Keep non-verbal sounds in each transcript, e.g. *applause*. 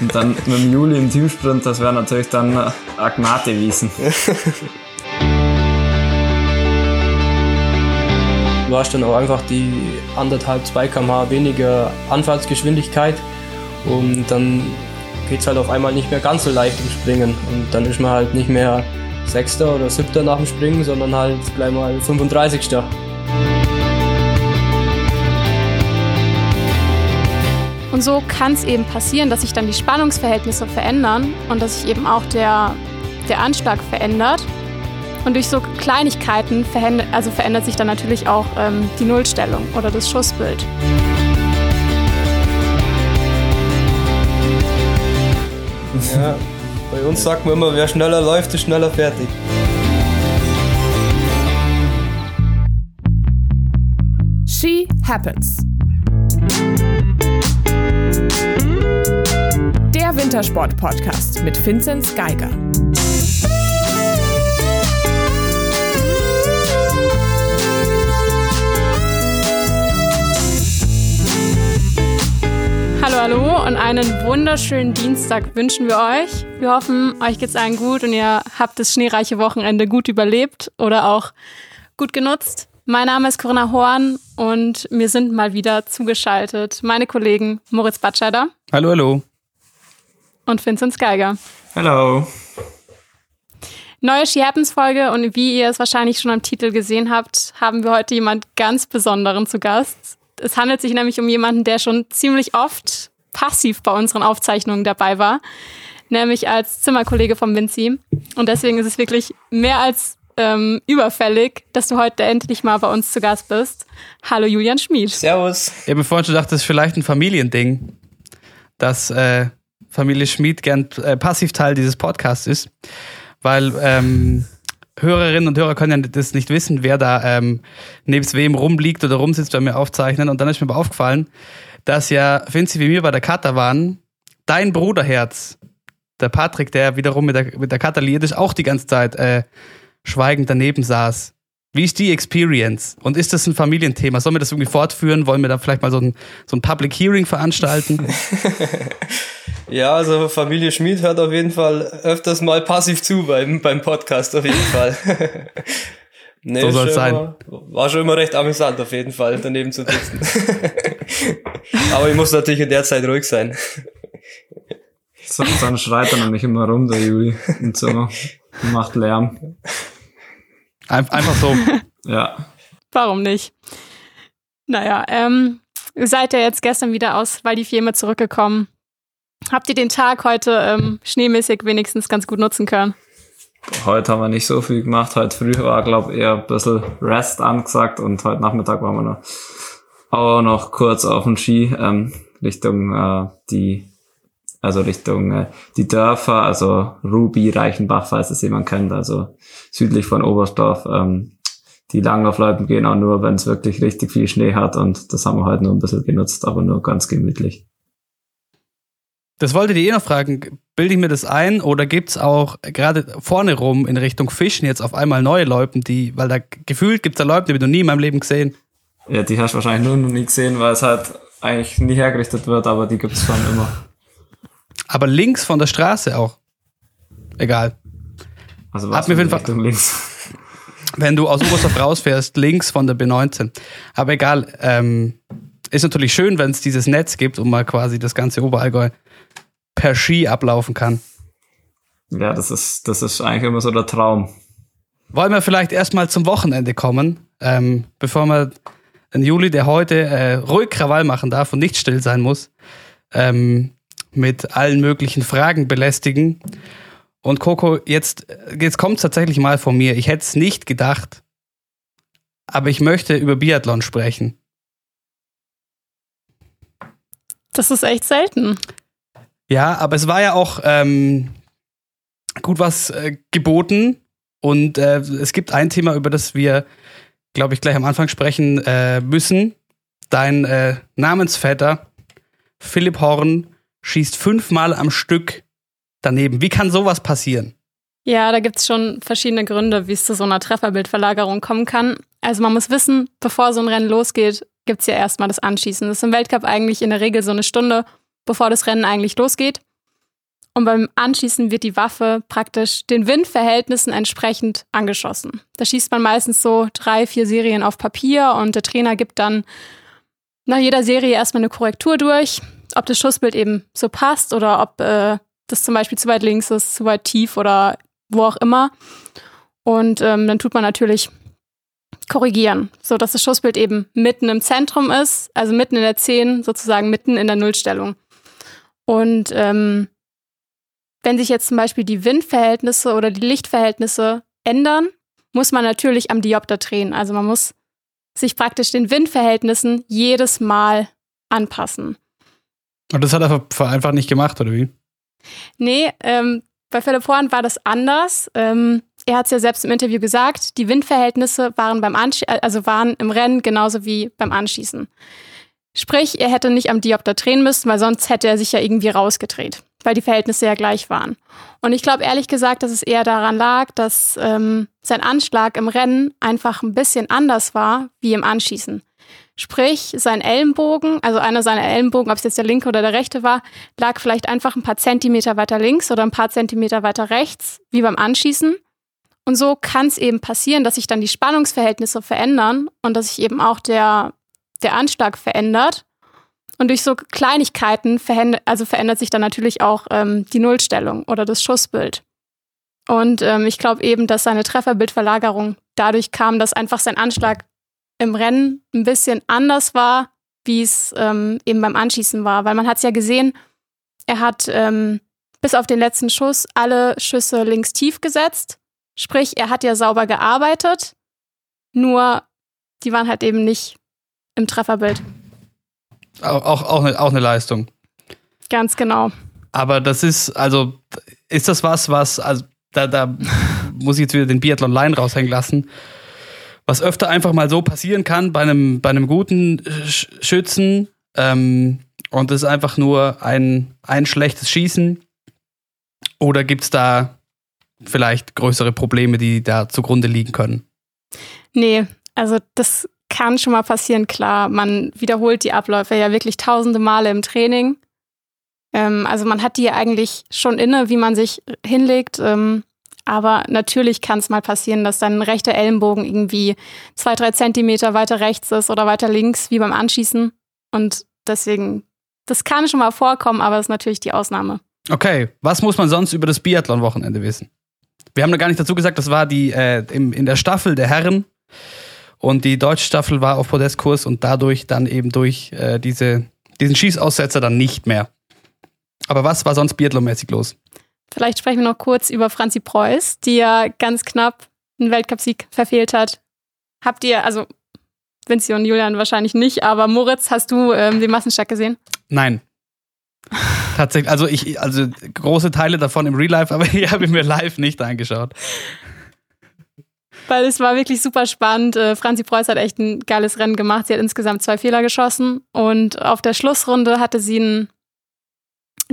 Und dann mit dem Juli im Teamsprint, das wäre natürlich dann Agnate Wiesen. Du hast dann auch einfach die anderthalb, zwei km/h weniger Anfahrtsgeschwindigkeit und dann geht es halt auf einmal nicht mehr ganz so leicht im Springen und dann ist man halt nicht mehr Sechster oder Siebter nach dem Springen, sondern halt gleich mal 35. Und so kann es eben passieren, dass sich dann die Spannungsverhältnisse verändern und dass sich eben auch der, der Anschlag verändert. Und durch so Kleinigkeiten verändert, also verändert sich dann natürlich auch ähm, die Nullstellung oder das Schussbild. Ja, bei uns sagt man immer, wer schneller läuft, ist schneller fertig. She Happens. Der Wintersport-Podcast mit Vinzenz Geiger. Hallo, hallo und einen wunderschönen Dienstag wünschen wir euch. Wir hoffen, euch geht's allen gut und ihr habt das schneereiche Wochenende gut überlebt oder auch gut genutzt. Mein Name ist Corinna Horn und mir sind mal wieder zugeschaltet meine Kollegen Moritz Batscheider. Hallo, hallo. Und Vincent Geiger. Hallo. Neue She Happens Folge und wie ihr es wahrscheinlich schon am Titel gesehen habt, haben wir heute jemand ganz Besonderen zu Gast. Es handelt sich nämlich um jemanden, der schon ziemlich oft passiv bei unseren Aufzeichnungen dabei war, nämlich als Zimmerkollege von Vinci. Und deswegen ist es wirklich mehr als ähm, überfällig, dass du heute endlich mal bei uns zu Gast bist. Hallo Julian Schmid. Servus. Ich habe vorhin schon gedacht, das ist vielleicht ein Familiending, dass äh, Familie Schmid gern äh, Passivteil dieses Podcasts ist, weil ähm, Hörerinnen und Hörer können ja das nicht wissen, wer da ähm, nebst wem rumliegt oder rumsitzt bei mir aufzeichnen. Und dann ist mir aber aufgefallen, dass ja Vinci wie mir bei der Kata waren, dein Bruderherz, der Patrick, der wiederum mit der, mit der Kata liiert ist, auch die ganze Zeit äh, schweigend daneben saß. Wie ist die Experience? Und ist das ein Familienthema? Sollen wir das irgendwie fortführen? Wollen wir da vielleicht mal so ein, so ein Public Hearing veranstalten? *laughs* Ja, also Familie Schmid hört auf jeden Fall öfters mal passiv zu beim, beim Podcast, auf jeden Fall. *laughs* nee, So soll's ist sein. Immer, war schon immer recht amüsant, auf jeden Fall, daneben zu sitzen. *laughs* Aber ich muss natürlich in der Zeit ruhig sein. So, dann schreit er nämlich immer rum, der Juli, im Zimmer. Und macht Lärm. Ein, einfach so. *laughs* Ja. Warum nicht? Naja, ähm, ihr seid ja jetzt gestern wieder aus Valdifieme zurückgekommen. Habt ihr den Tag heute ähm, schneemäßig wenigstens ganz gut nutzen können? Heute haben wir nicht so viel gemacht. Heute früh war, glaube ich, eher ein bisschen Rest angesagt und heute Nachmittag waren wir noch, auch noch kurz auf dem Ski ähm, Richtung äh, die, also Richtung äh, die Dörfer, also Ruby, Reichenbach, falls es jemand kennt, also südlich von Oberstdorf. Ähm, die Langlaufloipen gehen auch nur, wenn es wirklich richtig viel Schnee hat und das haben wir heute nur ein bisschen genutzt, aber nur ganz gemütlich. Das wolltet ihr eh noch fragen. Bilde ich mir das ein oder gibt's auch gerade vorne rum in Richtung Fischen jetzt auf einmal neue Loipen, die, weil da gefühlt gibt's da Loipen, die hab ich noch nie in meinem Leben gesehen. Ja, die hast du wahrscheinlich nur noch nie gesehen, weil es halt eigentlich nie hergerichtet wird, aber die gibt's schon immer. Aber links von der Straße auch. Egal. Also Hat was mir jeden Fall- Richtung links. Wenn du aus Oberstdorf rausfährst, links von der B19. Aber egal, ähm, ist natürlich schön, wenn es dieses Netz gibt und mal quasi das ganze Oberallgäu per Ski ablaufen kann. Ja, das ist, das ist eigentlich immer so der Traum. Wollen wir vielleicht erstmal zum Wochenende kommen, ähm, bevor wir den Juli, der heute äh, ruhig Krawall machen darf und nicht still sein muss, ähm, mit allen möglichen Fragen belästigen. Und Coco, jetzt, jetzt kommt es tatsächlich mal von mir. Ich hätte es nicht gedacht, aber ich möchte über Biathlon sprechen. Das ist echt selten. Ja, aber es war ja auch ähm, gut was äh, geboten. Und äh, es gibt ein Thema, über das wir, glaube ich, gleich am Anfang sprechen äh, müssen. Dein äh, Namensvetter Philipp Horn schießt fünfmal am Stück daneben. Wie kann sowas passieren? Ja, da gibt's schon verschiedene Gründe, wie es zu so einer Trefferbildverlagerung kommen kann. Also man muss wissen, bevor so ein Rennen losgeht, gibt's ja erstmal das Anschießen. Das ist im Weltcup eigentlich in der Regel so eine Stunde, bevor das Rennen eigentlich losgeht. Und beim Anschießen wird die Waffe praktisch den Windverhältnissen entsprechend angeschossen. Da schießt man meistens so drei, vier Serien auf Papier und der Trainer gibt dann nach jeder Serie erstmal eine Korrektur durch, ob das Schussbild eben so passt oder ob äh, das zum Beispiel zu weit links ist, zu weit tief oder wo auch immer. Und ähm, dann tut man natürlich korrigieren, so dass das Schussbild eben mitten im Zentrum ist, also mitten in der 10, sozusagen mitten in der Nullstellung. Und ähm, wenn sich jetzt zum Beispiel die Windverhältnisse oder die Lichtverhältnisse ändern, muss man natürlich am Diopter drehen. Also man muss sich praktisch den Windverhältnissen jedes Mal anpassen. Und das hat er einfach nicht gemacht, oder wie? Nee, ähm, bei Philipp Horn war das anders. Ähm, er hat es ja selbst im Interview gesagt, die Windverhältnisse waren beim Ansch also waren im Rennen genauso wie beim Anschießen. Sprich, er hätte nicht am Diopter drehen müssen, weil sonst hätte er sich ja irgendwie rausgedreht, weil die Verhältnisse ja gleich waren. Und ich glaube ehrlich gesagt, dass es eher daran lag, dass ähm, sein Anschlag im Rennen einfach ein bisschen anders war wie im Anschießen. Sprich, sein Ellenbogen, also einer seiner Ellenbogen, ob es jetzt der linke oder der rechte war, lag vielleicht einfach ein paar Zentimeter weiter links oder ein paar Zentimeter weiter rechts, wie beim Anschießen. Und so kann es eben passieren, dass sich dann die Spannungsverhältnisse verändern und dass sich eben auch der, der Anschlag verändert. Und durch so Kleinigkeiten verändert, also verändert sich dann natürlich auch ähm, die Nullstellung oder das Schussbild. Und ähm, ich glaube eben, dass seine Trefferbildverlagerung dadurch kam, dass einfach sein Anschlag im Rennen ein bisschen anders war, wie es ähm, eben beim Anschießen war. Weil man hat es ja gesehen, er hat ähm, bis auf den letzten Schuss alle Schüsse links tief gesetzt. Sprich, er hat ja sauber gearbeitet, nur die waren halt eben nicht im Trefferbild. Auch, auch, auch, eine, auch eine Leistung. Ganz genau. Aber das ist, also, ist das was, was, also, da, da *laughs* muss ich jetzt wieder den Biathlon Line raushängen lassen was öfter einfach mal so passieren kann bei einem, bei einem guten Schützen. Ähm, und es ist einfach nur ein, ein schlechtes Schießen. Oder gibt es da vielleicht größere Probleme, die da zugrunde liegen können? Nee, also das kann schon mal passieren, klar. Man wiederholt die Abläufe ja wirklich tausende Male im Training. Ähm, also man hat die eigentlich schon inne, wie man sich hinlegt. Ähm, aber natürlich kann es mal passieren, dass dein rechter Ellenbogen irgendwie zwei, drei Zentimeter weiter rechts ist oder weiter links, wie beim Anschießen. Und deswegen, das kann schon mal vorkommen, aber das ist natürlich die Ausnahme. Okay, was muss man sonst über das Biathlon-Wochenende wissen? Wir haben da gar nicht dazu gesagt, das war die äh, im, in der Staffel der Herren. Und die deutsche Staffel war auf Podestkurs und dadurch dann eben durch äh, diese, diesen Schießaussetzer dann nicht mehr. Aber was war sonst Biathlon-mäßig los? Vielleicht sprechen wir noch kurz über Franzi Preuß, die ja ganz knapp einen Weltcupsieg verfehlt hat. Habt ihr, also Vinci und Julian wahrscheinlich nicht, aber Moritz, hast du ähm, den Massenstart gesehen? Nein. Tatsächlich, also ich, also große Teile davon im Real Life, aber *laughs* ich habe mir live nicht angeschaut. Weil es war wirklich super spannend. Äh, Franzi Preuß hat echt ein geiles Rennen gemacht. Sie hat insgesamt zwei Fehler geschossen und auf der Schlussrunde hatte sie einen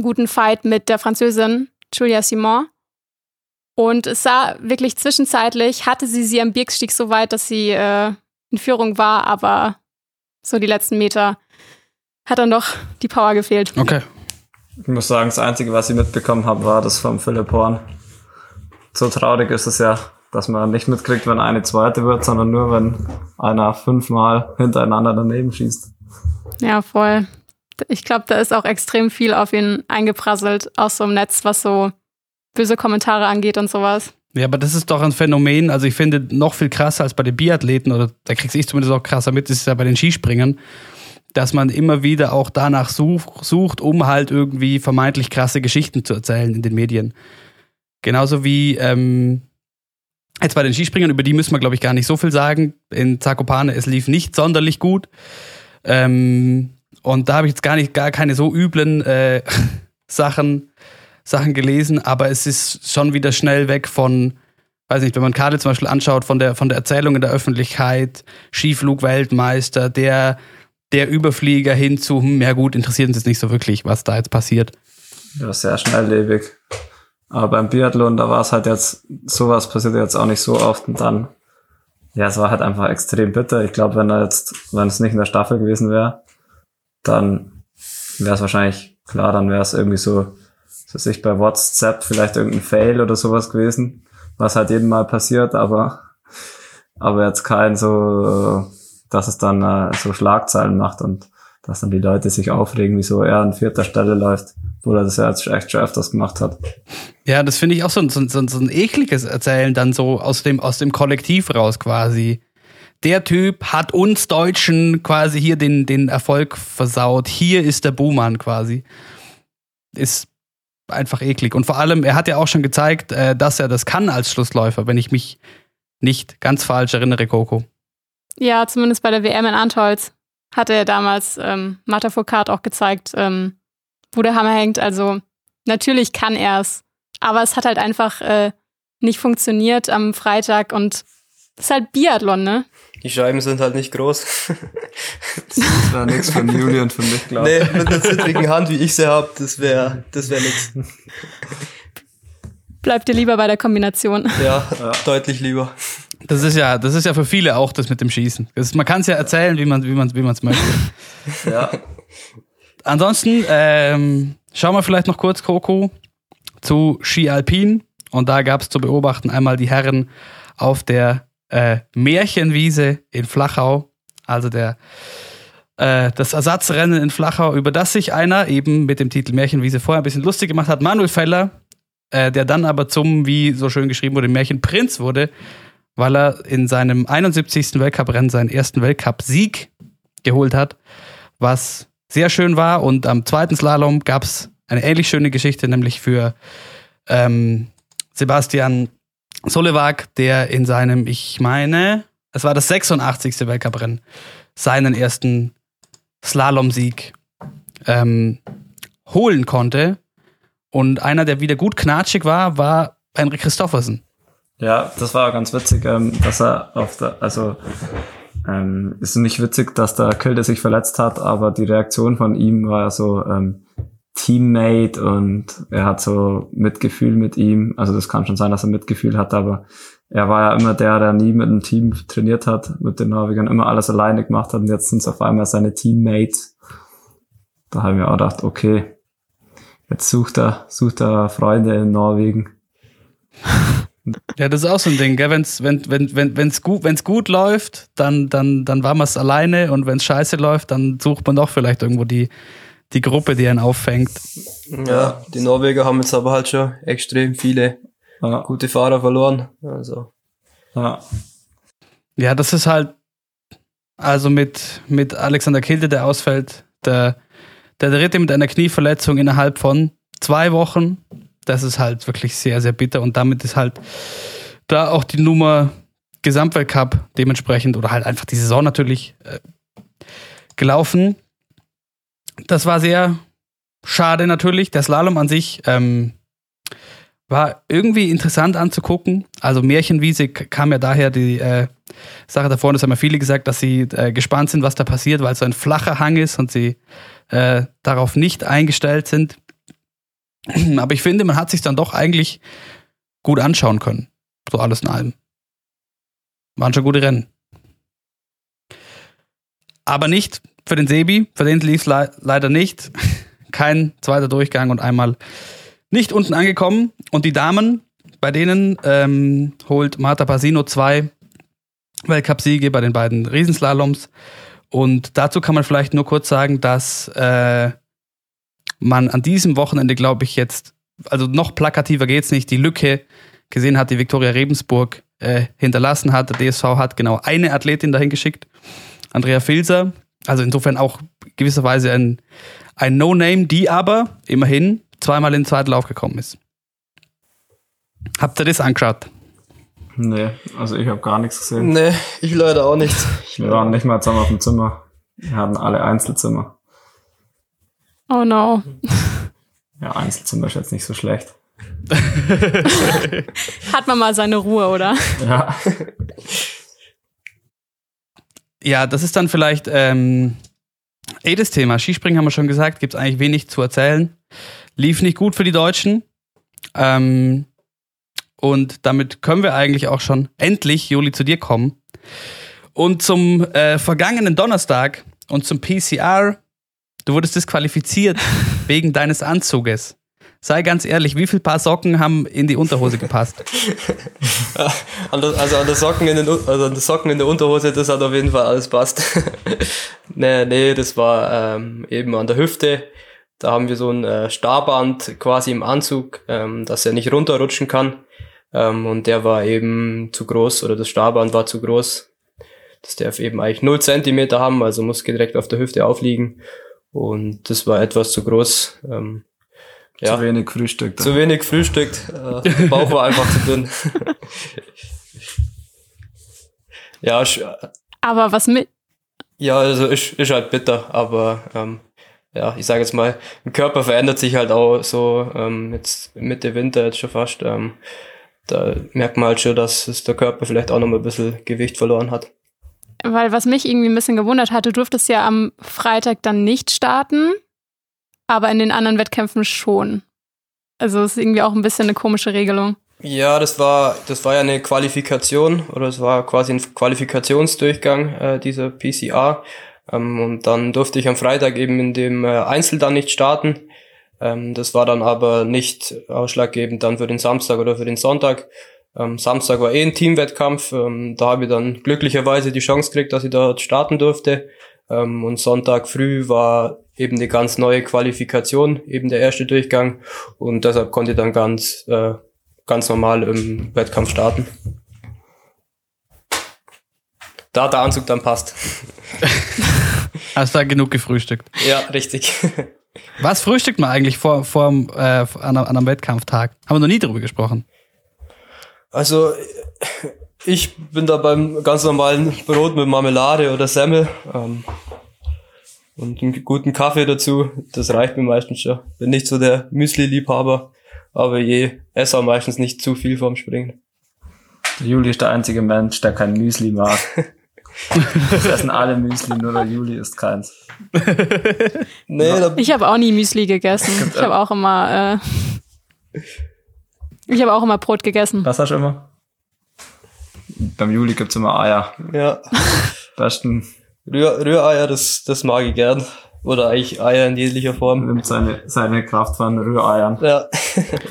guten Fight mit der Französin Julia Simon. Und es sah wirklich zwischenzeitlich, hatte sie sie am Birkstieg so weit, dass sie äh, in Führung war, aber so die letzten Meter hat dann doch die Power gefehlt. Okay. Ich muss sagen, das Einzige, was ich mitbekommen habe, war das vom Philipp Horn. So traurig ist es ja, dass man nicht mitkriegt, wenn eine zweite wird, sondern nur, wenn einer fünfmal hintereinander daneben schießt. Ja, voll ich glaube, da ist auch extrem viel auf ihn eingeprasselt aus so einem Netz, was so böse Kommentare angeht und sowas. Ja, aber das ist doch ein Phänomen. Also ich finde noch viel krasser als bei den Biathleten, oder da kriegst ich zumindest auch krasser mit, ist ja bei den Skispringern, dass man immer wieder auch danach such, sucht, um halt irgendwie vermeintlich krasse Geschichten zu erzählen in den Medien. Genauso wie ähm, jetzt bei den Skispringern, über die müssen wir, glaube ich, gar nicht so viel sagen. In Zakopane, es lief nicht sonderlich gut. Ähm, und da habe ich jetzt gar nicht, gar keine so üblen äh, *laughs* Sachen, Sachen gelesen, aber es ist schon wieder schnell weg von, weiß nicht, wenn man Kade zum Beispiel anschaut, von der, von der Erzählung in der Öffentlichkeit, Skiflug-Weltmeister, der, der Überflieger hin zu, hm, ja gut, interessiert uns jetzt nicht so wirklich, was da jetzt passiert. Ja, sehr schnelllebig. Aber beim Biathlon, da war es halt jetzt, sowas passiert jetzt auch nicht so oft und dann, ja, es war halt einfach extrem bitter. Ich glaube, wenn er jetzt, wenn es nicht in der Staffel gewesen wäre, dann wäre es wahrscheinlich klar, dann wäre es irgendwie so so sich bei WhatsApp vielleicht irgendein Fail oder sowas gewesen, was halt jedem mal passiert, aber, aber jetzt kein so, dass es dann äh, so Schlagzeilen macht und dass dann die Leute sich aufregen, wieso er an vierter Stelle läuft, obwohl er das ja jetzt echt schon öfters gemacht hat. Ja, das finde ich auch so, ein- so, ein- so, ein- so ein ekliges Erzählen dann so aus dem, aus dem Kollektiv raus quasi. Der Typ hat uns Deutschen quasi hier den, den Erfolg versaut. Hier ist der Buhmann quasi. Ist einfach eklig. Und vor allem, er hat ja auch schon gezeigt, äh, dass er das kann als Schlussläufer, wenn ich mich nicht ganz falsch erinnere, Coco. Ja, zumindest bei der WM in Antolz hatte er damals ähm, Marta Foucault auch gezeigt, ähm, wo der Hammer hängt. Also natürlich kann er es, aber es hat halt einfach äh, nicht funktioniert am Freitag und das ist halt Biathlon, ne? Die Scheiben sind halt nicht groß. Das war nichts für Juli und für mich, glaube nee, mit einer zittrigen Hand, wie ich sie hab, das wäre das wär nix. Bleibt dir lieber bei der Kombination. Ja, deutlich lieber. Das ist ja, das ist ja für viele auch das mit dem Schießen. Das, man kann es ja erzählen, wie man wie man wie man es möchte. *laughs* Ja. Ansonsten ähm, schauen wir vielleicht noch kurz, Coco, zu Ski Alpin. Und da gab es zu beobachten einmal die Herren auf der äh, Märchenwiese in Flachau, also der äh, das Ersatzrennen in Flachau, über das sich einer eben mit dem Titel Märchenwiese vorher ein bisschen lustig gemacht hat, Manuel Feller, äh, der dann aber zum, wie so schön geschrieben wurde, Märchenprinz wurde, weil er in seinem 71. Weltcuprennen seinen ersten Weltcup-Sieg geholt hat, was sehr schön war. Und am zweiten Slalom gab es eine ähnlich schöne Geschichte, nämlich für ähm, Sebastian Solewag, der in seinem, ich meine, es war das 86. Weltcuprennen, seinen ersten Slalom-Sieg ähm, holen konnte. Und einer, der wieder gut knatschig war, war Henrik Christoffersen. Ja, das war ganz witzig, ähm, dass er auf der, also ähm, ist nicht witzig, dass der Kilde sich verletzt hat, aber die Reaktion von ihm war so ähm, Teammate und er hat so Mitgefühl mit ihm. Also das kann schon sein, dass er Mitgefühl hat, aber er war ja immer der, der nie mit einem Team trainiert hat, mit den Norwegern immer alles alleine gemacht hat und jetzt sind es auf einmal seine Teammates. Da haben wir auch gedacht, okay, jetzt sucht er, sucht er Freunde in Norwegen. *laughs* Ja, das ist auch so ein Ding, gell? Wenn's, wenn es wenn, wenn, wenn's gut, wenn's gut läuft, dann, dann, dann war man es alleine und wenn es scheiße läuft, dann sucht man doch vielleicht irgendwo die, die Gruppe, die einen auffängt. Ja, die Norweger haben jetzt aber halt schon extrem viele Ja, gute Fahrer verloren. Also, ja. Ja, das ist halt, also mit, mit Alexander Kilde, der ausfällt, der, der dritte mit einer Knieverletzung innerhalb von zwei Wochen, das ist halt wirklich sehr, sehr bitter und damit ist halt da auch die Nummer Gesamtweltcup dementsprechend oder halt einfach die Saison natürlich äh, gelaufen. Das war sehr schade natürlich. Der Slalom an sich ähm, war irgendwie interessant anzugucken. Also Märchenwiese kam ja daher die äh, Sache davor, das haben ja viele gesagt, dass sie äh, gespannt sind, was da passiert, weil es so ein flacher Hang ist und sie äh, darauf nicht eingestellt sind. *clears throat* Aber ich finde, man hat sich dann doch eigentlich gut anschauen können. So alles in allem. Waren schon gute Rennen. Aber nicht für den Sebi, für den lief es le leider nicht. *laughs* Kein zweiter Durchgang und einmal nicht unten angekommen. Und die Damen, bei denen ähm, holt Marta Pasino zwei Weltcupsiege bei den beiden Riesenslaloms. Und dazu kann man vielleicht nur kurz sagen, dass äh, man an diesem Wochenende, glaube ich, jetzt, also noch plakativer geht's nicht, die Lücke gesehen hat, die Viktoria Rebensburg äh, hinterlassen hat. Der DSV hat genau eine Athletin dahin geschickt, Andrea Filser. Also insofern auch gewisserweise ein, ein No-Name, die aber immerhin zweimal in den zweiten Lauf gekommen ist. Habt ihr das angeschaut? Nee, also ich habe gar nichts gesehen. nee, ich leider auch nicht. Ich Wir waren nicht mal zusammen auf dem Zimmer. Wir hatten alle Einzelzimmer. Oh no. *laughs* Ja, Einzelzimmer ist jetzt nicht so schlecht. *laughs* Hat man mal seine Ruhe, oder? Ja. *laughs* Ja, das ist dann vielleicht ähm, eh das Thema. Skispringen haben wir schon gesagt, gibt es eigentlich wenig zu erzählen. Lief nicht gut für die Deutschen. Ähm, und damit können wir eigentlich auch schon endlich, Juli, zu dir kommen. Und zum äh, vergangenen Donnerstag und zum PCR. Du wurdest disqualifiziert *laughs* wegen deines Anzuges. sei ganz ehrlich, wie viel Paar Socken haben in die Unterhose gepasst? *laughs* An der, also an der Socken in den, also an der Socken in der Unterhose, das hat auf jeden Fall alles passt. *laughs* nee, nee, das war ähm, eben an der Hüfte. Da haben wir so ein äh, Starband quasi im Anzug, ähm, dass er nicht runterrutschen kann. Ähm, und der war eben zu groß oder das Starband war zu groß. Das darf eben eigentlich 0 Zentimeter haben, also muss direkt auf der Hüfte aufliegen. Und das war etwas zu groß. Ähm, ja. Zu wenig Frühstück. Zu wenig frühstückt. Äh, der Bauch war einfach zu dünn. *laughs* ja, sch- Aber was mit, ja, also ist, ist halt bitter, aber ähm, ja, ich sage jetzt mal, der Körper verändert sich halt auch so ähm, jetzt Mitte Winter jetzt schon fast. Ähm, da merkt man halt schon, dass es der Körper vielleicht auch noch mal ein bisschen Gewicht verloren hat. Weil was mich irgendwie ein bisschen gewundert hat, du durftest ja am Freitag dann nicht starten, aber in den anderen Wettkämpfen schon. Also es ist irgendwie auch ein bisschen eine komische Regelung. Ja, das war, das war ja eine Qualifikation oder es war quasi ein Qualifikationsdurchgang äh, dieser PCA. Ähm, und dann durfte ich am Freitag eben in dem äh, Einzel dann nicht starten. Ähm, das war dann aber nicht ausschlaggebend dann für den Samstag oder für den Sonntag. Ähm, Samstag war eh ein Teamwettkampf. Ähm, da habe ich dann glücklicherweise die Chance gekriegt, dass ich dort starten durfte. Ähm, und Sonntag früh war eben eine ganz neue Qualifikation, eben der erste Durchgang. Und deshalb konnte ich dann ganz, äh, ganz normal im Wettkampf starten. Da der Anzug dann passt. *laughs* Hast du da genug gefrühstückt? Ja, richtig. Was frühstückt man eigentlich vor, vor äh, an, einem- an einem Wettkampftag? Haben wir noch nie darüber gesprochen. Also ich bin da beim ganz normalen Brot mit Marmelade oder Semmel ähm, und einen guten Kaffee dazu. Das reicht mir meistens schon. Bin nicht so der Müsli-Liebhaber, aber je esse auch meistens nicht zu viel vorm Springen. Der Juli ist der einzige Mensch, der kein Müsli mag. Es essen alle Müsli, nur der Juli isst keins. *laughs* Nee, Ich habe auch nie Müsli gegessen. Ich habe auch immer, äh, ich habe auch immer Brot gegessen. Was hast du immer? Beim Juli gibt's immer Eier. ja, Besten Rühr, Rühreier, das, das mag ich gern. Oder eigentlich Eier in jeglicher Form. nimmt seine, seine Kraft von Rühreiern. Ja.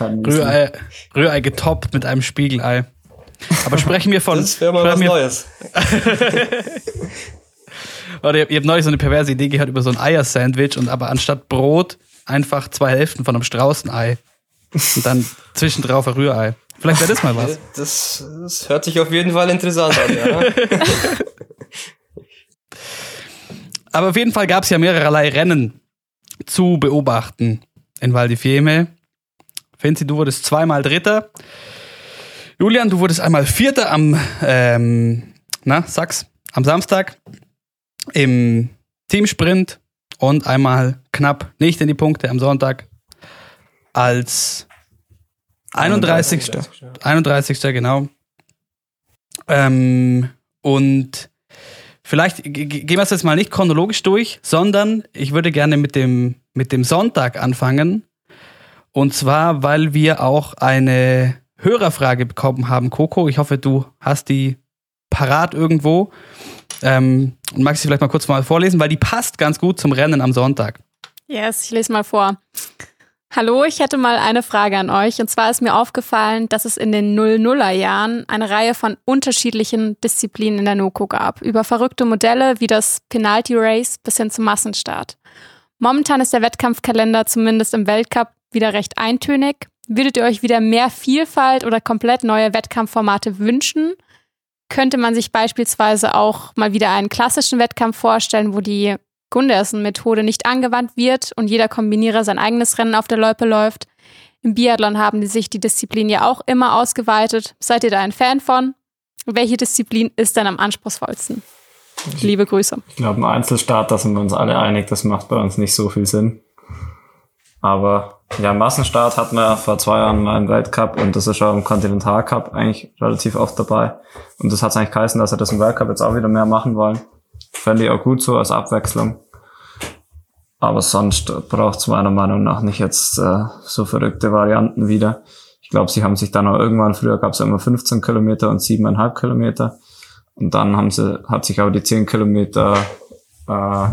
Rührei, Rührei getoppt mit einem Spiegelei. Aber sprechen wir von. das wäre mal was Neues. oder ich habe neulich so eine perverse Idee gehört über so ein Eier-Sandwich und aber anstatt Brot einfach zwei Hälften von einem Straußenei. Und dann zwischendrauf ein Rührei. Vielleicht wäre das mal was. *laughs* Das, das hört sich auf jeden Fall interessant an, ja. *laughs* Aber auf jeden Fall gab es ja mehrerlei Rennen zu beobachten in Val di Fiemme. Finzi, du wurdest zweimal Dritter. Julian, du wurdest einmal Vierter am, ähm, na, sag's, am Samstag im Teamsprint und einmal knapp nicht in die Punkte am Sonntag als 31. 31. genau. Ähm, und vielleicht gehen wir es jetzt mal nicht chronologisch durch, sondern ich würde gerne mit dem, mit dem Sonntag anfangen. Und zwar, weil wir auch eine Hörerfrage bekommen haben, Coco. Ich hoffe, du hast die parat irgendwo. Ähm, und magst du vielleicht mal kurz mal vorlesen, weil die passt ganz gut zum Rennen am Sonntag. Yes, ich lese mal vor. Hallo, ich hätte mal eine Frage an euch. Und zwar ist mir aufgefallen, dass es in den 00er Jahren eine Reihe von unterschiedlichen Disziplinen in der NOKO gab. Über verrückte Modelle wie das Penalty Race bis hin zum Massenstart. Momentan ist der Wettkampfkalender zumindest im Weltcup wieder recht eintönig. Würdet ihr euch wieder mehr Vielfalt oder komplett neue Wettkampfformate wünschen? Könnte man sich beispielsweise auch mal wieder einen klassischen Wettkampf vorstellen, wo die Gundersen-Methode nicht angewandt wird und jeder Kombinierer sein eigenes Rennen auf der Loipe läuft. Im Biathlon haben die sich die Disziplin ja auch immer ausgeweitet. Seid ihr da ein Fan von? Welche Disziplin ist denn am anspruchsvollsten? Liebe Grüße. Ich glaube, ein Einzelstart, da sind wir uns alle einig, das macht bei uns nicht so viel Sinn. Aber ja, Massenstart hatten wir vor zwei Jahren mal im Weltcup und das ist auch im Kontinentalcup eigentlich relativ oft dabei. Und das hat eigentlich geheißen, dass wir das im Weltcup jetzt auch wieder mehr machen wollen. Fände ich auch gut so als Abwechslung. Aber sonst braucht es meiner Meinung nach nicht jetzt äh, so verrückte Varianten wieder. Ich glaube, sie haben sich dann auch irgendwann, früher gab es immer 15 Kilometer und 7,5 Kilometer. Und dann haben sie, hat sich aber die 10 Kilometer äh,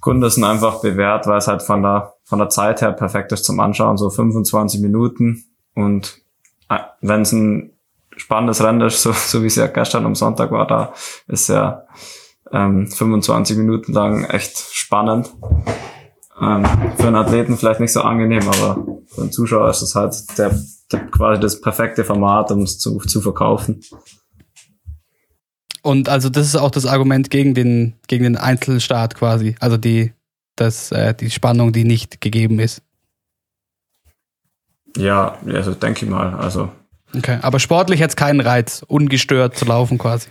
Gundersen einfach bewährt, weil es halt von der, von der Zeit her perfekt ist zum Anschauen, so 25 Minuten. Und äh, wenn es ein spannendes Rennen ist, so, so wie es ja gestern am Sonntag war, da ist ja ähm, 25 Minuten lang echt spannend. Ähm, für einen Athleten vielleicht nicht so angenehm, aber für einen Zuschauer ist es halt der, der quasi das perfekte Format, um es zu, zu verkaufen. Und also das ist auch das Argument gegen den, gegen den Einzelstaat quasi. Also die, das, äh, die Spannung, die nicht gegeben ist. Ja, also denke ich mal. Also. Okay, aber sportlich hat es keinen Reiz, ungestört zu laufen quasi.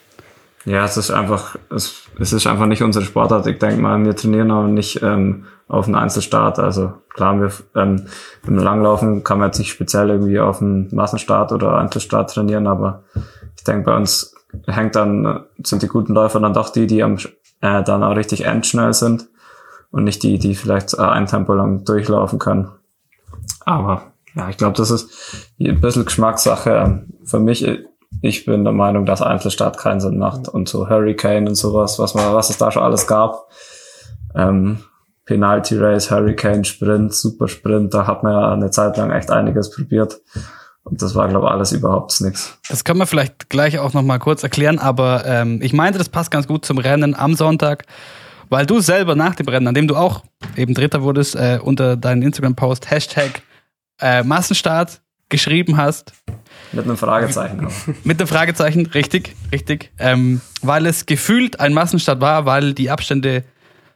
Ja, es ist einfach, es, es ist einfach nicht unsere Sportart. Ich denke mal, wir trainieren auch nicht ähm, auf einen Einzelstart. Also klar, wir ähm, im Langlaufen kann man jetzt nicht speziell irgendwie auf einen Massenstart oder Einzelstart trainieren, aber ich denke, bei uns hängt dann, sind die guten Läufer dann doch die, die am, äh, dann auch richtig endschnell sind und nicht die, die vielleicht äh, ein Tempo lang durchlaufen können. Aber ja, ich glaube, das ist ein bisschen Geschmackssache. Für mich, ich bin der Meinung, dass Einzelstart keinen Sinn macht und so Hurricane und sowas, was man, was es da schon alles gab. Ähm, Penalty Race, Hurricane Sprint, Super Sprint, da hat man ja eine Zeit lang echt einiges probiert. Und das war, glaube ich, alles überhaupt nichts. Das können wir vielleicht gleich auch nochmal kurz erklären, aber ähm, ich meinte, das passt ganz gut zum Rennen am Sonntag, weil du selber nach dem Rennen, an dem du auch eben Dritter wurdest, äh, unter deinen Instagram-Post Hashtag äh, Massenstart geschrieben hast. Mit einem Fragezeichen. *laughs* Mit einem Fragezeichen, richtig, richtig. Ähm, weil es gefühlt ein Massenstart war, weil die Abstände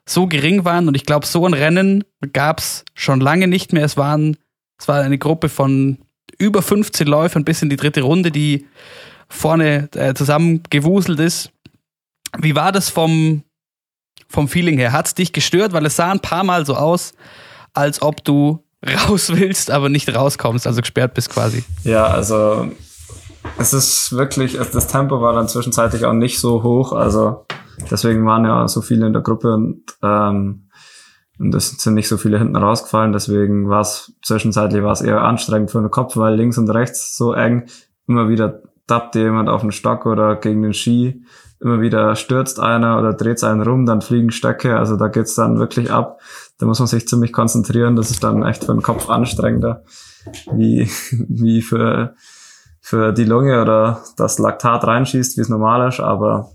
so gering waren und ich glaube, so ein Rennen gab es schon lange nicht mehr. Es waren, es war eine Gruppe von über 15 Läufern bis in die dritte Runde, die vorne äh, zusammengewuselt ist. Wie war das vom, vom Feeling her? Hat es dich gestört? Weil es sah ein paar Mal so aus, als ob du raus willst, aber nicht rauskommst, also gesperrt bist quasi. Ja, also es ist wirklich, das Tempo war dann zwischenzeitlich auch nicht so hoch, also deswegen waren ja so viele in der Gruppe und ähm, und es sind nicht so viele hinten rausgefallen, deswegen war es zwischenzeitlich war es eher anstrengend für den Kopf, weil links und rechts so eng immer wieder tappt jemand auf den Stock oder gegen den Ski, immer wieder stürzt einer oder dreht einen rum, dann fliegen Stöcke, also da geht's dann wirklich ab. Da muss man sich ziemlich konzentrieren, das ist dann echt für den Kopf anstrengender, wie, wie für, für die Lunge oder das Laktat reinschießt, wie es normal ist, aber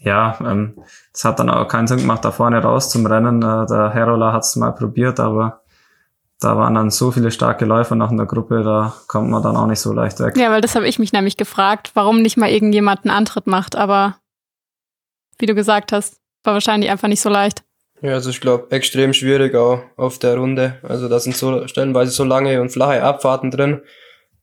ja, ähm, es hat dann auch keinen Sinn gemacht, da vorne raus zum Rennen. Äh, der Herola hat es mal probiert, aber da waren dann so viele starke Läufer noch in der Gruppe, da kommt man dann auch nicht so leicht weg. Ja, weil das habe ich mich nämlich gefragt, warum nicht mal irgendjemand einen Antritt macht, aber wie du gesagt hast, war wahrscheinlich einfach nicht so leicht. Ja, also ich glaube, extrem schwierig auch auf der Runde. Also da sind so stellenweise so lange und flache Abfahrten drin,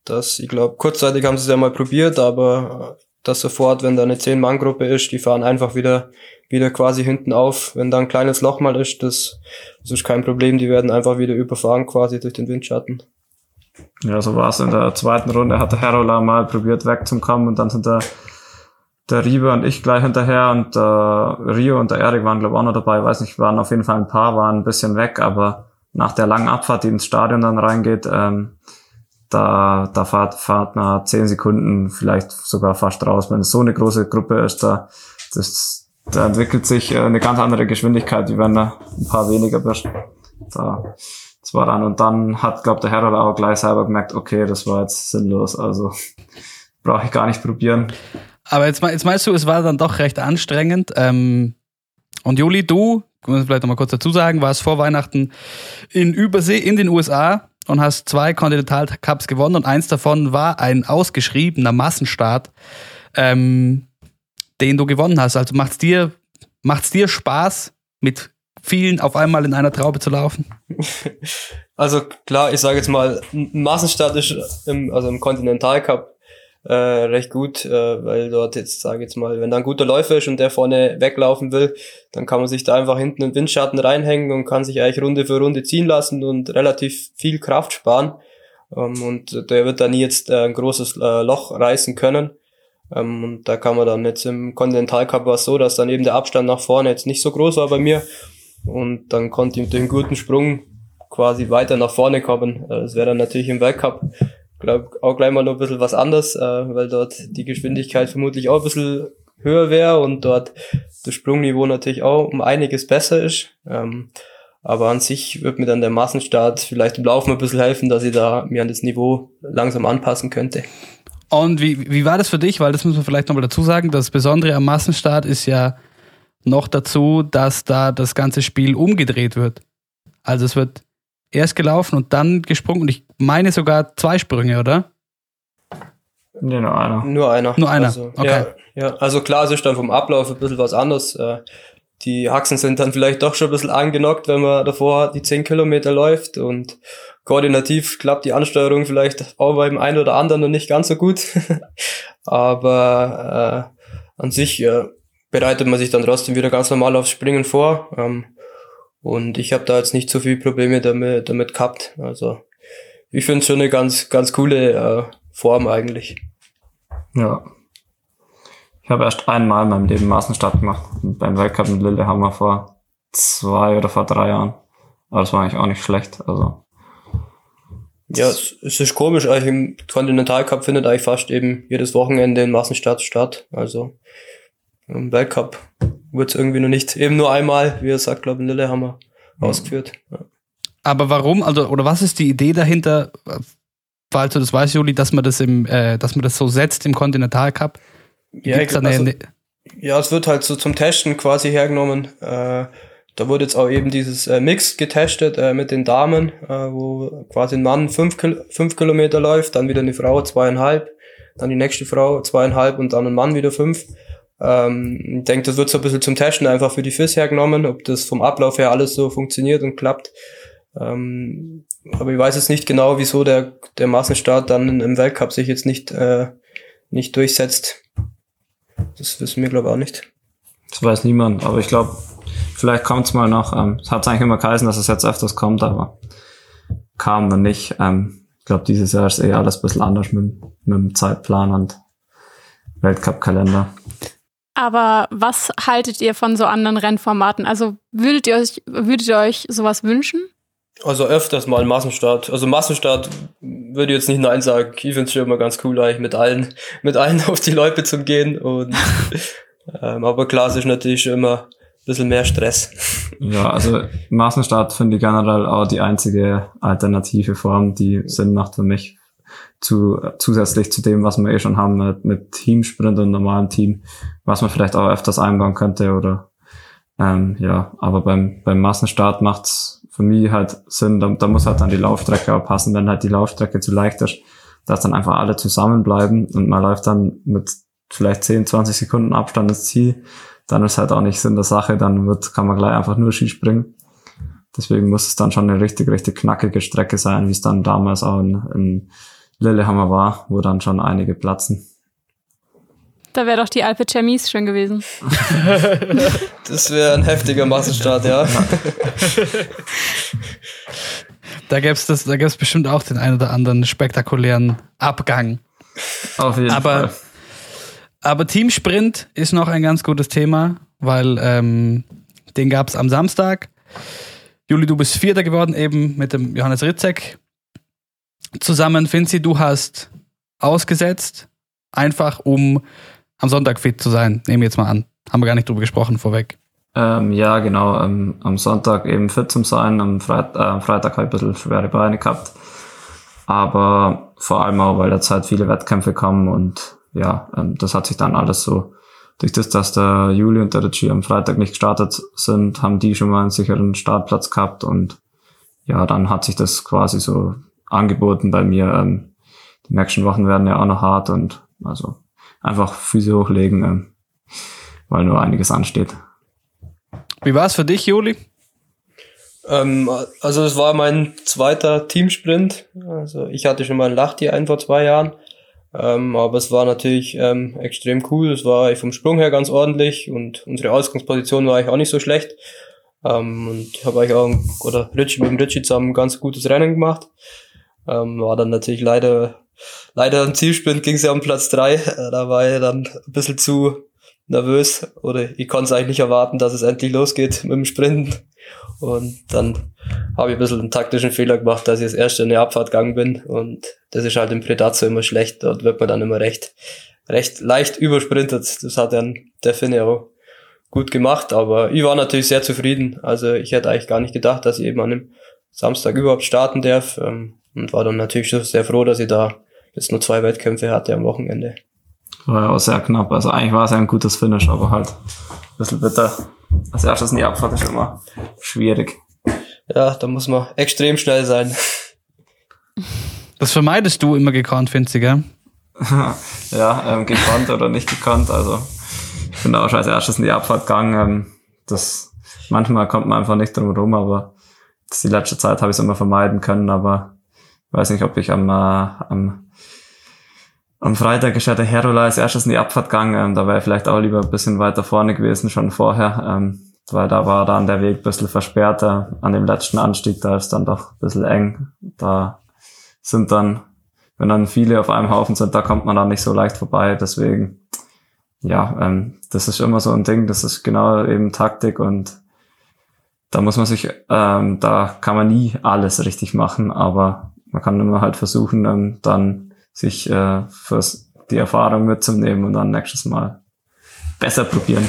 dass ich glaube, kurzzeitig haben sie es ja mal probiert, aber das sofort, wenn da eine Zehn-Mann-Gruppe ist, die fahren einfach wieder, wieder quasi hinten auf. Wenn da ein kleines Loch mal ist, das, das ist kein Problem, die werden einfach wieder überfahren quasi durch den Windschatten. Ja, so war es in der zweiten Runde, hat der Herola mal probiert wegzukommen und dann sind der, der Riebe und ich gleich hinterher und der Rio und der Erik waren glaube ich auch noch dabei, weiß nicht, waren auf jeden Fall ein paar, waren ein bisschen weg, aber nach der langen Abfahrt, die ins Stadion dann reingeht, ähm, da, da fahrt, fahrt man zehn Sekunden vielleicht sogar fast raus. Wenn es so eine große Gruppe ist, da, das, da entwickelt sich äh, eine ganz andere Geschwindigkeit, wie wenn da ein paar weniger bist. Da, das war dann, und dann hat, glaube der Herr auch gleich selber gemerkt, okay, das war jetzt sinnlos, also brauche ich gar nicht probieren. Aber jetzt, jetzt meinst du, es war dann doch recht anstrengend. Ähm, und Juli, du, vielleicht nochmal kurz dazu sagen, warst vor Weihnachten in Übersee in den USA und hast zwei Continental Cups gewonnen und eins davon war ein ausgeschriebener Massenstart, ähm, den du gewonnen hast. Also macht's dir, macht's dir Spaß, mit vielen auf einmal in einer Traube zu laufen? *laughs* Also klar, ich sage jetzt mal, Massenstart ist im, also im Continental Cup äh, recht gut, äh, weil dort jetzt, sage jetzt mal, wenn da ein guter Läufer ist und der vorne weglaufen will, dann kann man sich da einfach hinten in Windschatten reinhängen und kann sich eigentlich Runde für Runde ziehen lassen und relativ viel Kraft sparen. Ähm, und der wird dann jetzt äh, ein großes äh, Loch reißen können. Ähm, und da kann man dann jetzt im Continental Cup war es so, dass dann eben der Abstand nach vorne jetzt nicht so groß war bei mir. Und dann konnte ich mit dem guten Sprung quasi weiter nach vorne kommen. Äh, das wäre dann natürlich im Weltcup glaube auch gleich mal noch ein bisschen was anderes, äh, weil dort die Geschwindigkeit vermutlich auch ein bisschen höher wäre und dort das Sprungniveau natürlich auch um einiges besser ist. Ähm, Aber an sich wird mir dann der Massenstart vielleicht im Laufen ein bisschen helfen, dass ich da mir an das Niveau langsam anpassen könnte. Und wie, wie war das für dich? Weil das müssen wir vielleicht nochmal dazu sagen. Das Besondere am Massenstart ist ja noch dazu, dass da das ganze Spiel umgedreht wird. Also es wird erst gelaufen und dann gesprungen. Und ich meine sogar zwei Sprünge, oder? Nee, nur einer. Nur einer. Nur einer, Also, okay. ja, ja, also klar, es ist dann vom Ablauf ein bisschen was anderes. Äh, Die Haxen sind dann vielleicht doch schon ein bisschen angenockt, wenn man davor die 10 Kilometer läuft und koordinativ klappt die Ansteuerung vielleicht auch beim einen oder anderen noch nicht ganz so gut. *laughs* Aber äh, an sich äh, bereitet man sich dann trotzdem wieder ganz normal aufs Springen vor. Ähm, und ich habe da jetzt nicht so viele Probleme damit, damit gehabt. Also ich finde es schon eine ganz, ganz coole äh, Form eigentlich. Ja. Ich habe erst einmal in meinem Leben Massenstart gemacht. Beim Weltcup in Lillehammer vor zwei oder vor drei Jahren. Aber das war eigentlich auch nicht schlecht. Also, Ja, es, es ist komisch, eigentlich im Kontinentalcup findet eigentlich fast eben jedes Wochenende ein Massenstart statt. Also im Weltcup wird es irgendwie noch nicht, eben nur einmal, wie er sagt, glaube ich, in Lillehammer ausgeführt. Ja. Aber warum, also, oder was ist die Idee dahinter, falls du das weißt, Juli, dass man das im, äh, dass man das so setzt im Continental Cup? Ja, ich, also, ja, es wird halt so zum Testen quasi hergenommen. Äh, da wurde jetzt auch eben dieses äh, Mix getestet äh, mit den Damen, äh, wo quasi ein Mann fünf, Kil fünf Kilometer läuft, dann wieder eine Frau zweieinhalb, dann die nächste Frau zweieinhalb und dann ein Mann wieder fünf. Ähm, ich denke, das wird so ein bisschen zum Testen einfach für die FIS hergenommen, ob das vom Ablauf her alles so funktioniert und klappt. Ähm, aber ich weiß jetzt nicht genau, wieso der, der Massenstart dann im Weltcup sich jetzt nicht, äh, nicht durchsetzt. Das wissen wir, glaube ich, auch nicht. das weiß niemand. Aber ich glaube, vielleicht kommt es mal noch. Ähm, es hat eigentlich immer geheißen, dass es jetzt öfters kommt, aber kam dann nicht. Ähm, ich glaube, dieses Jahr ist eh alles ein bisschen anders mit, mit dem Zeitplan und Weltcup-Kalender. Aber was haltet ihr von so anderen Rennformaten? Also würdet ihr euch, würdet ihr euch sowas wünschen? Also öfters mal Massenstart. Also Massenstart würde ich jetzt nicht nein sagen. Ich finde es schon immer ganz cool, eigentlich mit allen, mit allen *laughs* auf die Loipe zu gehen. Und, *laughs* ähm, aber klar, es ist natürlich schon immer ein bisschen mehr Stress. *laughs* Ja, also Massenstart finde ich generell auch die einzige alternative Form, die Sinn macht für mich. Zu, zusätzlich zu dem, was wir eh schon haben mit, mit Teamsprint und normalem Team, was man vielleicht auch öfters einbauen könnte oder ähm, ja, aber beim, beim Massenstart macht's für mich halt Sinn, da, da muss halt dann die Laufstrecke auch passen, wenn halt die Laufstrecke zu leicht ist, dass dann einfach alle zusammenbleiben und man läuft dann mit vielleicht 10, 20 Sekunden Abstand ins Ziel, dann ist halt auch nicht Sinn der Sache, dann wird, kann man gleich einfach nur Ski springen. Deswegen muss es dann schon eine richtig, richtig knackige Strecke sein, wie es dann damals auch in, in Lillehammer war, wo dann schon einige platzen. Da wäre doch die Alpe Chemise schön gewesen. *laughs* Das wäre ein heftiger Massenstart, ja. *laughs* da gäbe es da gäb's bestimmt auch den einen oder anderen spektakulären Abgang. Auf jeden Aber, Fall. aber Teamsprint ist noch ein ganz gutes Thema, weil ähm, den gab es am Samstag. Juli, du bist Vierter geworden, eben mit dem Johannes Ritzek. Zusammen, Finzi, du hast ausgesetzt, einfach um am Sonntag fit zu sein. Nehmen wir jetzt mal an. Haben wir gar nicht drüber gesprochen vorweg. Ähm, ja, genau. Ähm, am Sonntag eben fit zum sein. Am Freit äh, Freitag habe ich ein bisschen schwere Beine gehabt. Aber vor allem auch, weil halt viele Wettkämpfe kommen und ja, ähm, das hat sich dann alles so, durch das, dass der Juli und der Ritchie am Freitag nicht gestartet sind, haben die schon mal einen sicheren Startplatz gehabt und ja, dann hat sich das quasi so angeboten bei mir. Ähm, die nächsten Wochen werden ja auch noch hart und also einfach Füße hochlegen, ähm, weil nur einiges ansteht. Wie war es für dich, Juli? Ähm, also es war mein zweiter Teamsprint. Also ich hatte schon mal ein Lachtier ein vor zwei Jahren. Ähm, aber es war natürlich ähm, extrem cool. Es war vom Sprung her ganz ordentlich und unsere Ausgangsposition war eigentlich auch nicht so schlecht. Ähm, und ich habe eigentlich auch, oder Richie mit dem Richie zusammen ein ganz gutes Rennen gemacht. Ähm, war dann natürlich leider, leider im Zielsprint ging es ja um Platz drei. Äh, da war ich dann ein bisschen zu nervös oder ich konnte es eigentlich nicht erwarten, dass es endlich losgeht mit dem Sprinten. Und dann habe ich ein bisschen einen taktischen Fehler gemacht, dass ich das erste in die Abfahrt gegangen bin. Und das ist halt im Predazzo immer schlecht. Dort wird man dann immer recht, recht leicht übersprintet. Das hat dann der Finne auch gut gemacht, aber ich war natürlich sehr zufrieden. Also ich hätte eigentlich gar nicht gedacht, dass ich eben an dem Samstag überhaupt starten darf ähm, und war dann natürlich schon sehr froh, dass ich da jetzt nur zwei Wettkämpfe hatte am Wochenende. War ja auch sehr knapp. Also eigentlich war es ja ein gutes Finish, aber halt ein bisschen bitter. Als erstes in die Abfahrt ist immer schwierig. Ja, da muss man extrem schnell sein. *laughs* Das vermeidest du immer gekonnt, Finzi, gell? *laughs* ja, ähm, gekonnt oder nicht gekonnt. Also ich bin auch schon als erstes in die Abfahrt gegangen. Ähm, das manchmal kommt man einfach nicht drum rum, aber die letzte Zeit habe ich es immer vermeiden können, aber weiß nicht, ob ich am, äh, am, am Freitag ist ja der Herola als erstes in die Abfahrt gegangen. Ähm, da wäre ich vielleicht auch lieber ein bisschen weiter vorne gewesen, schon vorher. Ähm, weil da war dann der Weg ein bisschen versperrter. An dem letzten Anstieg, da ist dann doch ein bisschen eng. Da sind dann, wenn dann viele auf einem Haufen sind, da kommt man dann nicht so leicht vorbei. Deswegen, ja, ähm, das ist immer so ein Ding, das ist genau eben Taktik und da muss man sich, ähm, da kann man nie alles richtig machen, aber man kann immer halt versuchen, ähm, dann sich äh, fürs, die Erfahrung mitzunehmen und dann nächstes Mal besser probieren.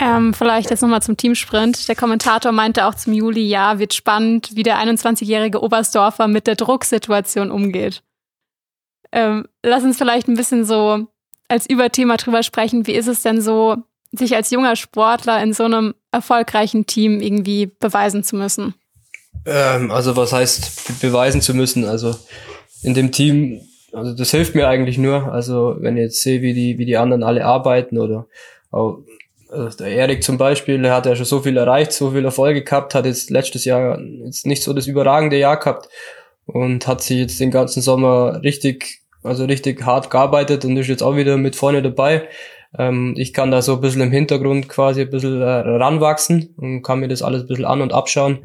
Ähm, vielleicht jetzt nochmal zum Teamsprint. Der Kommentator meinte auch zum Juli, ja, wird spannend, wie der 21-jährige Oberstdorfer mit der Drucksituation umgeht. Ähm, lass uns vielleicht ein bisschen so als Überthema drüber sprechen. Wie ist es denn so, sich als junger Sportler in so einem erfolgreichen Team irgendwie beweisen zu müssen? Ähm, also was heißt beweisen zu müssen? Also in dem Team, also das hilft mir eigentlich nur. Also wenn ich jetzt sehe, wie die, wie die anderen alle arbeiten oder auch also der Erik zum Beispiel, der hat ja schon so viel erreicht, so viel Erfolge gehabt, hat jetzt letztes Jahr jetzt nicht so das überragende Jahr gehabt und hat sich jetzt den ganzen Sommer richtig, also richtig hart gearbeitet und ist jetzt auch wieder mit vorne dabei. Ähm, ich kann da so ein bisschen im Hintergrund quasi ein bisschen äh, ranwachsen und kann mir das alles ein bisschen an und abschauen.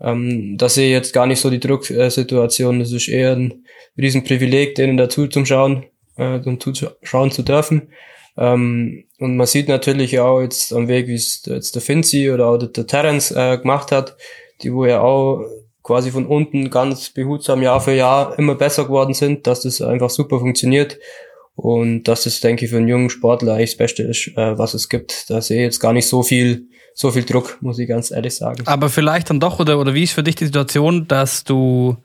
Ähm, sehe ich jetzt gar nicht so die Drucksituation. Das ist eher ein Riesenprivileg, denen dazu zum Schauen äh, und zuschauen zu dürfen. Ähm, und man sieht natürlich auch jetzt am Weg, wie es jetzt der Finzi oder auch der, der Terence äh, gemacht hat, die wo ja auch quasi von unten ganz behutsam Jahr für Jahr immer besser geworden sind, dass das einfach super funktioniert. Und das, denke ich, für einen jungen Sportler eigentlich das Beste ist, äh, was es gibt. Da sehe ich jetzt gar nicht so viel, so viel Druck, muss ich ganz ehrlich sagen. Aber vielleicht dann doch, oder, oder wie ist für dich die Situation, dass du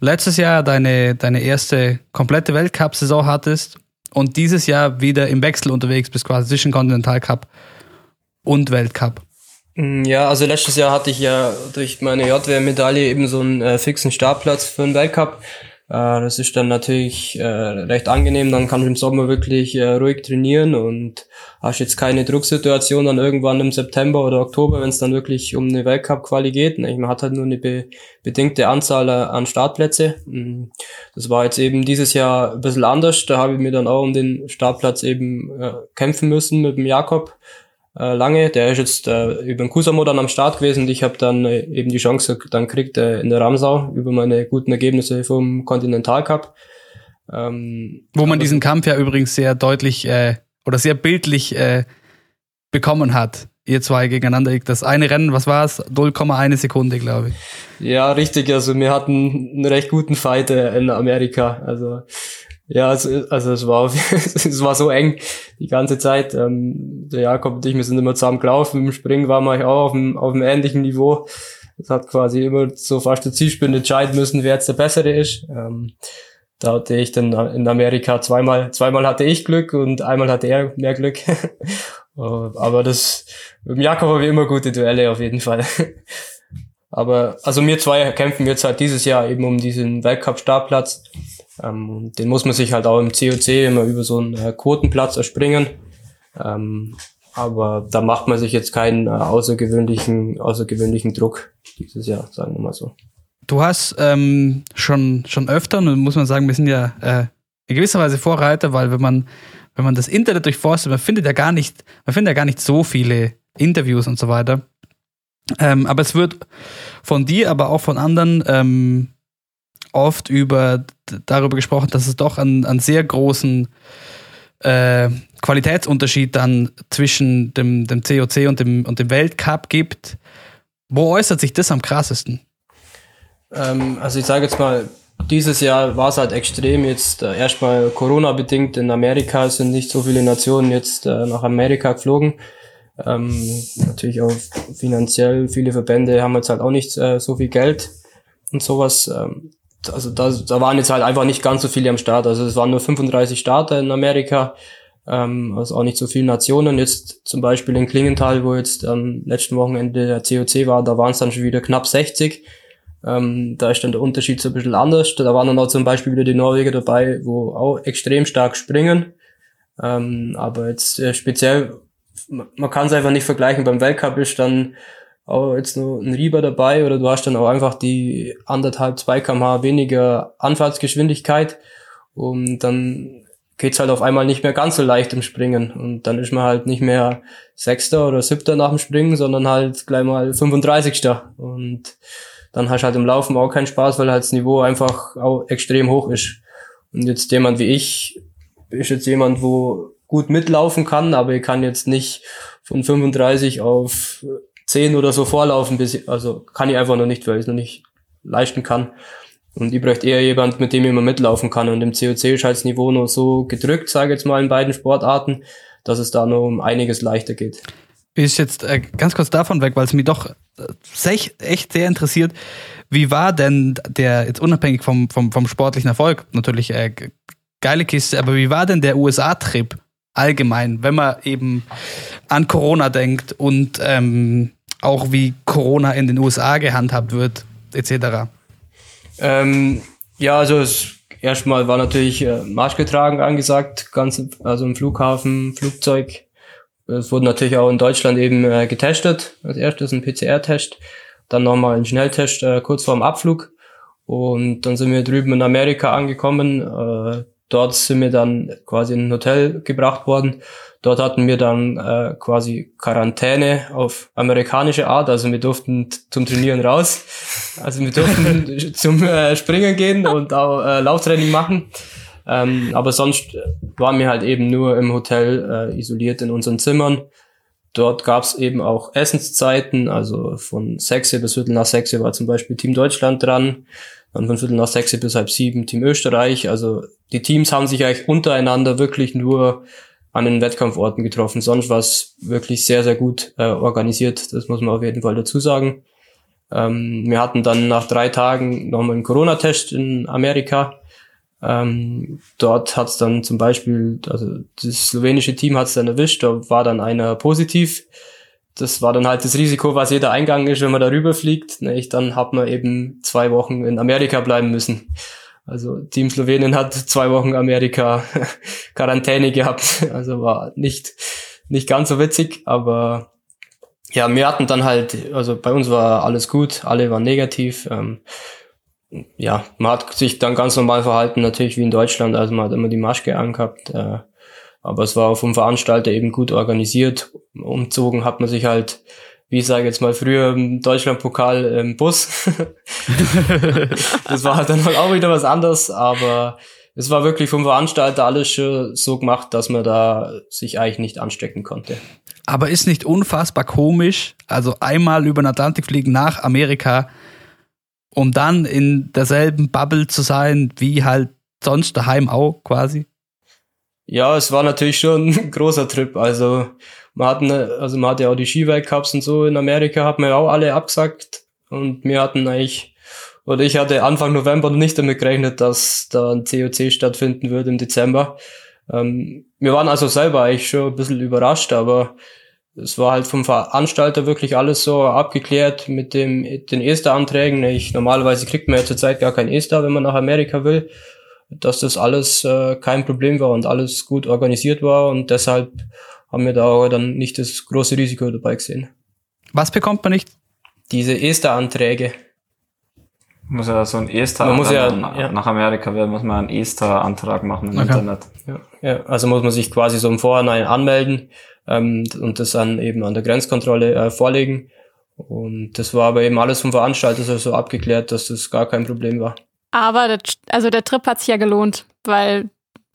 letztes Jahr deine, deine erste komplette Weltcup-Saison hattest und dieses Jahr wieder im Wechsel unterwegs bist, quasi zwischen Continental Cup und Weltcup. Mm, ja, also letztes Jahr hatte ich ja durch meine JWM-Medaille eben so einen äh, fixen Startplatz für den Weltcup. Äh, das ist dann natürlich äh, recht angenehm. Dann kann ich im Sommer wirklich äh, ruhig trainieren und hast jetzt keine Drucksituation dann irgendwann im September oder Oktober, wenn es dann wirklich um eine Weltcup-Quali geht. Man hat halt nur eine be bedingte Anzahl äh, an Startplätze. Mm, das war jetzt eben dieses Jahr ein bisschen anders. Da habe ich mir dann auch um den Startplatz eben äh, kämpfen müssen mit dem Jakob äh, lange. Der ist jetzt äh, über den Kusamo dann am Start gewesen und ich habe dann äh, eben die Chance dann kriegt äh, in der Ramsau über meine guten Ergebnisse vom Continental Cup. Ähm, Wo man diesen Kampf ja übrigens sehr deutlich äh, oder sehr bildlich äh, bekommen hat. Ihr zwei gegeneinander. Das eine Rennen, was war es? 0,1 Sekunde, glaube ich. Ja, richtig. Also wir hatten einen recht guten Fight äh, in Amerika. Also ja, also, also es war *laughs* es war so eng die ganze Zeit. Ähm, der Jakob und ich, wir sind immer zusammen gelaufen. Im Springen waren wir auch auf einem, auf einem ähnlichen Niveau. Es hat quasi immer so fast der Zielspin entscheiden müssen, wer jetzt der Bessere ist. Ähm, da hatte ich dann in Amerika zweimal, zweimal hatte ich Glück und einmal hatte er mehr Glück. *laughs* Aber das, mit dem Jakob haben wir immer gute Duelle auf jeden Fall. *laughs* Aber, also wir zwei kämpfen jetzt halt dieses Jahr eben um diesen Weltcup-Startplatz. Ähm, den muss man sich halt auch im COC immer über so einen äh, Quotenplatz erspringen. Ähm, aber da macht man sich jetzt keinen äh, außergewöhnlichen, außergewöhnlichen Druck dieses Jahr, sagen wir mal so. Du hast ähm, schon, schon öfter, und muss man sagen, wir sind ja äh, in gewisser Weise Vorreiter, weil wenn man, wenn man das Internet durchforstet, man findet ja gar nicht, man findet ja gar nicht so viele Interviews und so weiter. Ähm, aber es wird von dir, aber auch von anderen ähm, oft über darüber gesprochen, dass es doch einen, einen sehr großen äh, Qualitätsunterschied dann zwischen dem, dem COC und dem, und dem Weltcup gibt. Wo äußert sich das am krassesten? Ähm, also ich sage jetzt mal, dieses Jahr war es halt extrem jetzt äh, erstmal Corona bedingt in Amerika sind nicht so viele Nationen jetzt äh, nach Amerika geflogen Ähm, natürlich auch finanziell, viele Verbände haben jetzt halt auch nicht äh, so viel Geld und sowas. Ähm, also da, da waren jetzt halt einfach nicht ganz so viele am Start. Also es waren nur 35 Starter in Amerika, ähm, also auch nicht so viele Nationen. Jetzt zum Beispiel in Klingenthal, wo jetzt am letzten Wochenende der COC war, da waren es dann schon wieder knapp 60. Ähm, da ist dann der Unterschied so ein bisschen anders. Da waren dann auch zum Beispiel wieder die Norweger dabei, wo auch extrem stark springen. Ähm, aber jetzt äh, speziell, man kann es einfach nicht vergleichen. Beim Weltcup ist dann auch jetzt nur ein Rieber dabei oder du hast dann auch einfach die anderthalb, zwei kmh weniger Anfahrtsgeschwindigkeit und dann geht's halt auf einmal nicht mehr ganz so leicht im Springen und dann ist man halt nicht mehr Sechster oder Siebter nach dem Springen, sondern halt gleich mal 35. und dann hast du halt im Laufen auch keinen Spaß, weil halt das Niveau einfach auch extrem hoch ist. Und jetzt jemand wie ich ist jetzt jemand, wo gut mitlaufen kann, aber ich kann jetzt nicht von 35 auf 10 oder so vorlaufen, bis ich, also kann ich einfach noch nicht, weil ich es noch nicht leisten kann. Und ich bräuchte eher jemand, mit dem ich immer mitlaufen kann. Und im COC ist halt das Niveau noch so gedrückt, sage ich jetzt mal, in beiden Sportarten, dass es da noch um einiges leichter geht. Ist jetzt äh, ganz kurz davon weg, weil es mich doch äh, echt sehr interessiert. Wie war denn der, jetzt unabhängig vom, vom, vom sportlichen Erfolg, natürlich äh, geile Kiste, aber wie war denn der USA-Trip allgemein, wenn man eben an Corona denkt und ähm, auch wie Corona in den USA gehandhabt wird, etc.? Ähm, ja, also es, erstmal war natürlich äh, Marschgetragen angesagt, ganz, also im Flughafen, Flugzeug. Es wurde natürlich auch in Deutschland eben äh, getestet. Als erstes ein PCR-Test, dann nochmal ein Schnelltest äh, kurz vorm Abflug. Und dann sind wir drüben in Amerika angekommen. Äh, dort sind wir dann quasi in ein Hotel gebracht worden. Dort hatten wir dann äh, quasi Quarantäne auf amerikanische Art. Also wir durften zum Trainieren raus. Also wir durften *laughs* zum äh, Springen gehen und auch äh, Lauftraining machen. Ähm, aber sonst waren wir halt eben nur im Hotel äh, isoliert in unseren Zimmern. Dort gab es eben auch Essenszeiten, also von 6 bis Viertel nach 6 war zum Beispiel Team Deutschland dran, dann von Viertel nach 6 bis halb sieben Team Österreich. Also die Teams haben sich eigentlich untereinander wirklich nur an den Wettkampforten getroffen. Sonst war es wirklich sehr, sehr gut äh, organisiert. Das muss man auf jeden Fall dazu sagen. Ähm, wir hatten dann nach drei Tagen nochmal einen Corona-Test in Amerika. Ähm, dort hat es dann zum Beispiel, also das slowenische Team hat es dann erwischt, da war dann einer positiv. Das war dann halt das Risiko, was jeder Eingang ist, wenn man darüber fliegt. Nicht? Dann hat man eben zwei Wochen in Amerika bleiben müssen. Also Team Slowenien hat zwei Wochen Amerika *laughs* Quarantäne gehabt. *laughs* Also war nicht, nicht ganz so witzig, aber ja, wir hatten dann halt, also bei uns war alles gut, alle waren negativ. Ähm, ja, man hat sich dann ganz normal verhalten, natürlich wie in Deutschland. Also man hat immer die Maske angehabt. Äh, aber es war vom Veranstalter eben gut organisiert. Umzogen hat man sich halt, wie ich sage jetzt mal früher im Deutschlandpokal im Bus. *laughs* das war halt dann auch wieder was anderes, aber es war wirklich vom Veranstalter alles schon so gemacht, dass man da sich eigentlich nicht anstecken konnte. Aber ist nicht unfassbar komisch, also einmal über den Atlantik fliegen nach Amerika, um dann in derselben Bubble zu sein, wie halt sonst daheim auch quasi? Ja, es war natürlich schon *laughs* ein großer Trip. Also man hatten, also man hatte ja auch die Skiweltcups und so in Amerika, hat man ja auch alle abgesagt. Und wir hatten eigentlich, oder ich hatte Anfang November noch nicht damit gerechnet, dass da ein COC stattfinden würde im Dezember. Ähm, wir waren also selber eigentlich schon ein bisschen überrascht, aber es war halt vom Veranstalter wirklich alles so abgeklärt mit dem, den ESTA-Anträgen. Normalerweise kriegt man ja zurzeit gar kein ESTA, wenn man nach Amerika will, dass das alles äh, kein Problem war und alles gut organisiert war und deshalb haben wir da auch dann nicht das große Risiko dabei gesehen. Was bekommt man nicht? Diese ESTA-Anträge. Muss ja so ein ESTA, man muss ja, ja, nach Amerika will, muss man einen ESTA-Antrag machen im okay. Internet. Ja, ja, also muss man sich quasi so im Vorhinein anmelden ähm, und das dann eben an der Grenzkontrolle äh, vorlegen. Und das war aber eben alles vom Veranstalter so abgeklärt, dass das gar kein Problem war. Aber der, also der Trip hat sich ja gelohnt, weil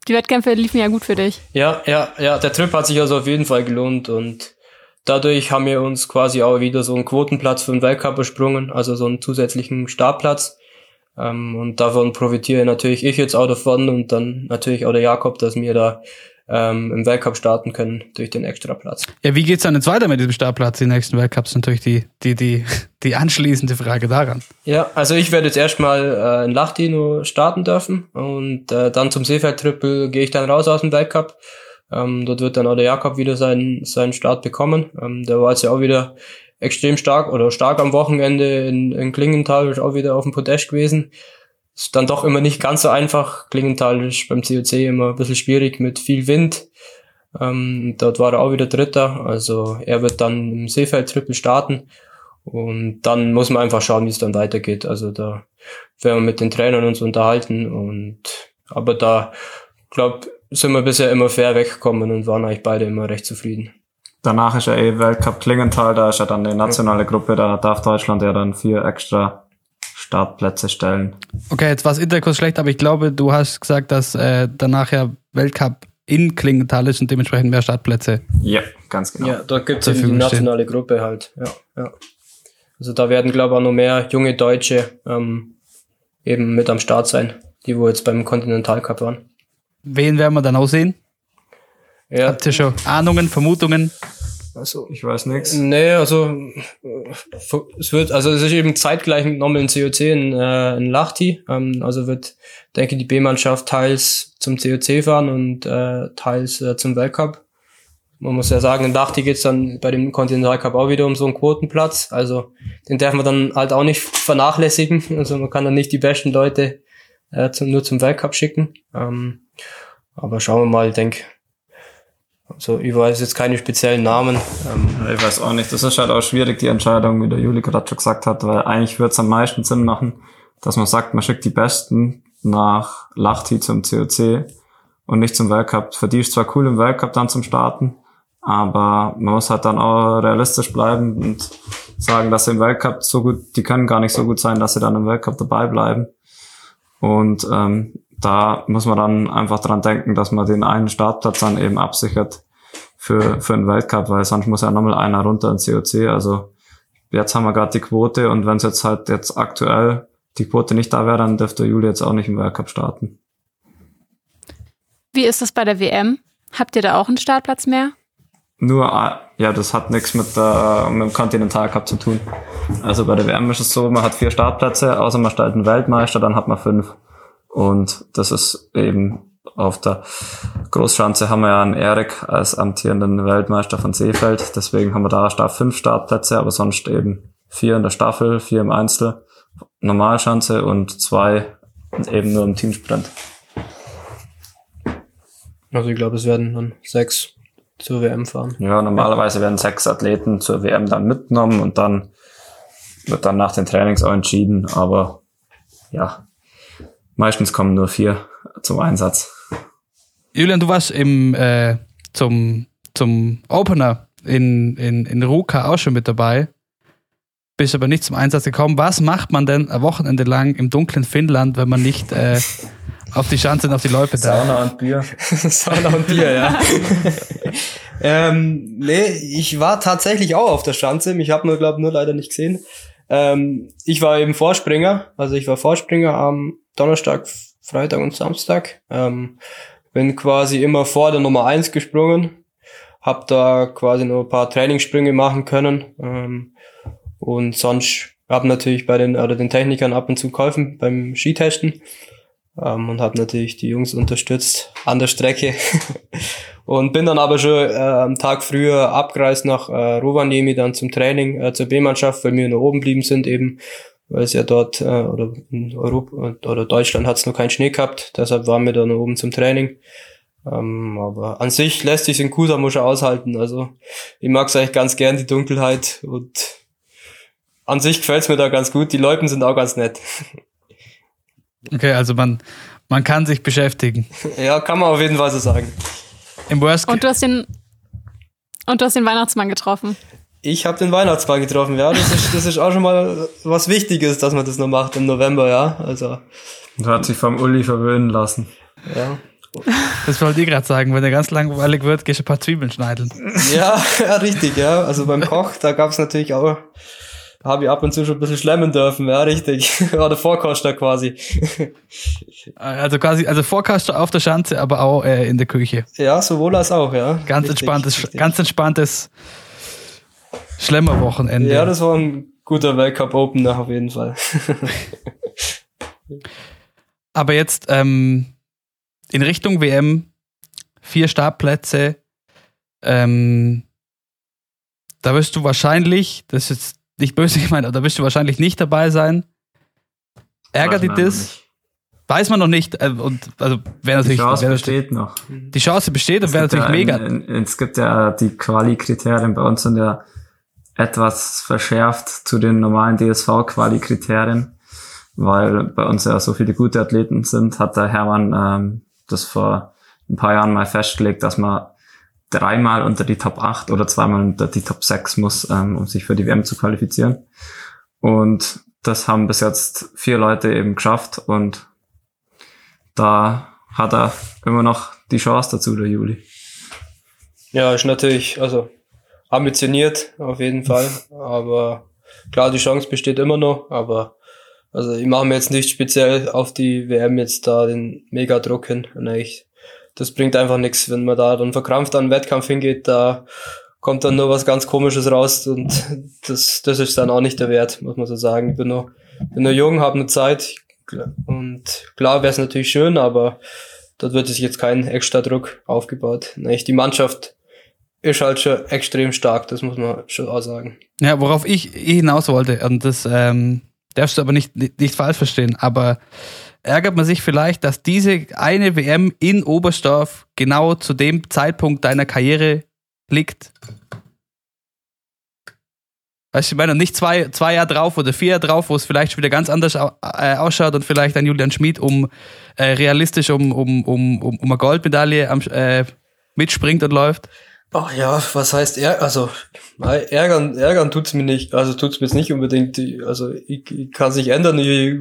die Wettkämpfe liefen ja gut für dich. Ja, ja, ja, der Trip hat sich also auf jeden Fall gelohnt und dadurch haben wir uns quasi auch wieder so einen Quotenplatz für den Weltcup besprungen, also so einen zusätzlichen Startplatz. Ähm, und davon profitiere natürlich ich jetzt auch davon und dann natürlich auch der Jakob, dass wir da ähm, im Weltcup starten können durch den Extraplatz. Ja, wie geht's dann jetzt weiter mit diesem Startplatz im nächsten Weltcup? Ist natürlich die, die, die, *laughs* die anschließende Frage daran. Ja, also ich werde jetzt erstmal äh, in Lachtino starten dürfen und äh, dann zum Seefeld-Triple gehe ich dann raus aus dem Weltcup. Ähm, dort wird dann auch der Jakob wieder seinen, seinen Start bekommen. Ähm, der war jetzt ja auch wieder extrem stark oder stark am Wochenende in, in Klingenthal, ist auch wieder auf dem Podest gewesen. Ist dann doch immer nicht ganz so einfach. Klingenthal ist beim COC immer ein bisschen schwierig mit viel Wind. Ähm, dort war er auch wieder Dritter. Also er wird dann im Seefeld-Triple starten. Und dann muss man einfach schauen, wie es dann weitergeht. Also da werden wir mit den Trainern uns unterhalten. Und aber da glaube sind wir bisher immer fair weggekommen und waren eigentlich beide immer recht zufrieden. Danach ist ja eh Weltcup Klingenthal, da ist ja dann die nationale Gruppe, da darf Deutschland ja dann vier extra Startplätze stellen. Okay, jetzt war es Interkurs schlecht, aber ich glaube, du hast gesagt, dass äh, danach ja Weltcup in Klingenthal ist und dementsprechend mehr Startplätze. Ja, ganz genau. Ja, dort gibt es die Verfügung stehen. nationale Gruppe halt. Ja, ja. Also da werden, glaube ich, auch noch mehr junge Deutsche ähm, eben mit am Start sein, die wo jetzt beim Continental Cup waren. Wen werden wir dann auch sehen? Ja, Habt ihr schon Ahnungen, Vermutungen? Also Ich weiß nichts. Nee, also äh, es wird, also es ist eben zeitgleich mit nochmal in COC in, äh, in Lahti. Ähm, also wird, denke die B-Mannschaft teils zum COC fahren und äh, teils äh, zum Weltcup. Man muss ja sagen, in Lahti geht's dann bei dem Continental Cup auch wieder um so einen Quotenplatz. Also den darf man dann halt auch nicht vernachlässigen. *laughs* Also man kann dann nicht die besten Leute äh, zum, nur zum Weltcup schicken. Ähm, aber schauen wir mal, ich denke. Also ich weiß jetzt keine speziellen Namen. Ähm, Ich weiß auch nicht. Das ist halt auch schwierig, die Entscheidung, wie der Juli gerade schon gesagt hat, weil eigentlich würde es am meisten Sinn machen, dass man sagt, man schickt die Besten nach Lahti zum COC und nicht zum Weltcup. Für die ist zwar cool im Weltcup dann zum Starten, aber man muss halt dann auch realistisch bleiben und sagen, dass sie im Weltcup so gut, die können gar nicht so gut sein, dass sie dann im Weltcup dabei bleiben. Und ähm, da muss man dann einfach dran denken, dass man den einen Startplatz dann eben absichert für, für den Weltcup, weil sonst muss ja nochmal einer runter in COC. Also jetzt haben wir gerade die Quote und wenn es jetzt halt jetzt aktuell die Quote nicht da wäre, dann dürfte Juli jetzt auch nicht im Weltcup starten. Wie ist das bei der WM? Habt ihr da auch einen Startplatz mehr? Nur, ah, ja, das hat nichts mit, der, mit dem Continental Cup zu tun. Also bei der WM ist es so, man hat vier Startplätze, außer man stellt einen Weltmeister, dann hat man fünf. Und das ist eben auf der Großschanze haben wir ja einen Erik als amtierenden Weltmeister von Seefeld. Deswegen haben wir da Start fünf Startplätze, aber sonst eben vier in der Staffel, vier im Einzel, Normalschanze und zwei eben nur im Teamsprint. Also ich glaube, es werden dann sechs zur WM fahren. Ja, normalerweise werden sechs Athleten zur WM dann mitgenommen und dann wird dann nach den Trainings auch entschieden, aber ja, meistens kommen nur vier zum Einsatz. Julian, du warst im, äh, zum, zum Opener in, in, in Ruka auch schon mit dabei. Bist aber nicht zum Einsatz gekommen. Was macht man denn ein Wochenende lang im dunklen Finnland, wenn man nicht äh, auf die Schanze und auf die Loipe darf? und Bier. *laughs* Sauna und Bier, ja. *laughs* ähm, nee, ich war tatsächlich auch auf der Schanze. Mich hat man, glaube nur leider nicht gesehen. Ähm, ich war eben Vorspringer. Also ich war Vorspringer am Donnerstag, Freitag und Samstag. Ähm, bin quasi immer vor der Nummer eins gesprungen. Hab da quasi nur ein paar Trainingssprünge machen können. Ähm, und sonst hab natürlich bei den, oder den Technikern ab und zu geholfen beim Skitesten ähm, und habe natürlich die Jungs unterstützt an der Strecke *laughs* und bin dann aber schon äh, am Tag früher abgereist nach äh, Rovaniemi dann zum Training äh, zur B-Mannschaft, weil wir noch oben geblieben sind eben, weil es ja dort äh, oder in Europa oder Deutschland hat es noch keinen Schnee gehabt, deshalb waren wir dann oben zum Training. Ähm, aber an sich lässt sich in Kusamo schon aushalten. Also ich mag es eigentlich ganz gern, die Dunkelheit und an sich gefällt's mir da ganz gut. Die Leute sind auch ganz nett. *laughs* Okay, also man, man kann sich beschäftigen. *laughs* Ja, kann man auf jeden Fall so sagen. Im Worst Und du hast den und du hast den Weihnachtsmann getroffen. Ich habe den Weihnachtsmann getroffen, ja. Das ist, das ist auch schon mal was Wichtiges, dass man das noch macht im November, ja. Also, Und hat sich vom Uli verwöhnen lassen. ja. das wollte ich gerade sagen, wenn er ganz langweilig wird, gehst du ein paar Zwiebeln schneiden. Ja, *laughs* ja, richtig, ja. Also beim Koch, da gab's natürlich auch habe ich ab und zu schon ein bisschen schlemmen dürfen, ja, richtig. *laughs* War der Vorkoster quasi. *laughs* Also quasi, also Vorkaster auf der Schanze, aber auch äh, in der Küche. Ja, sowohl als auch, ja. Ganz Richtig, entspanntes, richtig. ganz entspanntes Schlemmerwochenende. Ja, das war ein guter Weltcup-Opener auf jeden Fall. *laughs* Aber jetzt ähm, in Richtung WM, vier Startplätze, ähm, da wirst du wahrscheinlich, das ist jetzt nicht böse gemeint, aber da wirst du wahrscheinlich nicht dabei sein. Ärgert dich das? Weiß man noch nicht. äh, Und also wäre Die natürlich, Chance wär, besteht noch. die Chance besteht und wäre natürlich ja mega. in- in- Es gibt ja die Quali-Kriterien bei uns sind ja etwas verschärft zu den normalen DSV-Quali-Kriterien, weil bei uns ja so viele gute Athleten sind, hat der Hermann ähm, das vor ein paar Jahren mal festgelegt, dass man dreimal unter die Top 8 oder zweimal unter die Top 6 muss, ähm, um sich für die WM zu qualifizieren. Und das haben bis jetzt vier Leute eben geschafft und da hat er immer noch die Chance dazu, der Juli. Ja, ist natürlich, also ambitioniert auf jeden Fall, *laughs* aber klar, die Chance besteht immer noch, aber also ich mache mir jetzt nicht speziell auf die WM jetzt da den Mega-Druck hin. Und eigentlich, das bringt einfach nichts, wenn man da dann verkrampft an den Wettkampf hingeht, da kommt dann nur was ganz komisches raus und *laughs* das, das ist dann auch nicht der Wert, muss man so sagen. Ich bin noch, bin noch jung, habe eine Zeit und klar wäre es natürlich schön, aber dort wird sich jetzt kein extra Druck aufgebaut. Eigentlich die Mannschaft ist halt schon extrem stark, das muss man schon auch sagen. Ja, worauf ich hinaus wollte, und das ähm, darfst du aber nicht, nicht, falsch verstehen, aber ärgert man sich vielleicht, dass diese eine WM in Oberstdorf genau zu dem Zeitpunkt deiner Karriere liegt? Weißt du, ich meine, nicht zwei, zwei Jahre drauf oder vier Jahre drauf, wo es vielleicht wieder ganz anders äh, ausschaut und vielleicht ein Julian Schmid um äh, realistisch um, um, um, um, um eine Goldmedaille am, äh, mitspringt und läuft. Ach ja, was heißt er? Also nein, ärgern, ärgern tut's mir nicht. Also tut's mir jetzt nicht unbedingt. Also ich, ich kann sich ändern. Ich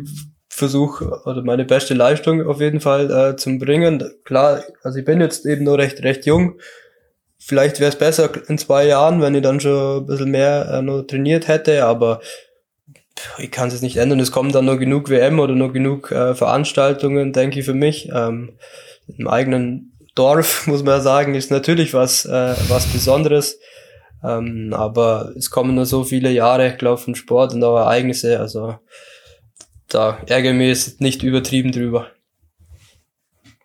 versuche oder meine beste Leistung auf jeden Fall äh, zum bringen. Klar, also ich bin jetzt eben noch recht recht jung. Vielleicht wäre es besser in zwei Jahren, wenn ich dann schon ein bisschen mehr äh, noch trainiert hätte. Aber ich kann es jetzt nicht ändern. Es kommen dann noch genug WM oder noch genug äh, Veranstaltungen, denke ich für mich. Ähm, Im eigenen Dorf, *laughs* muss man ja sagen, ist natürlich was, äh, was Besonderes. Ähm, aber es kommen nur so viele Jahre, glaube ich, von Sport und auch Ereignisse. Also da ärgere ich mich jetzt nicht übertrieben drüber.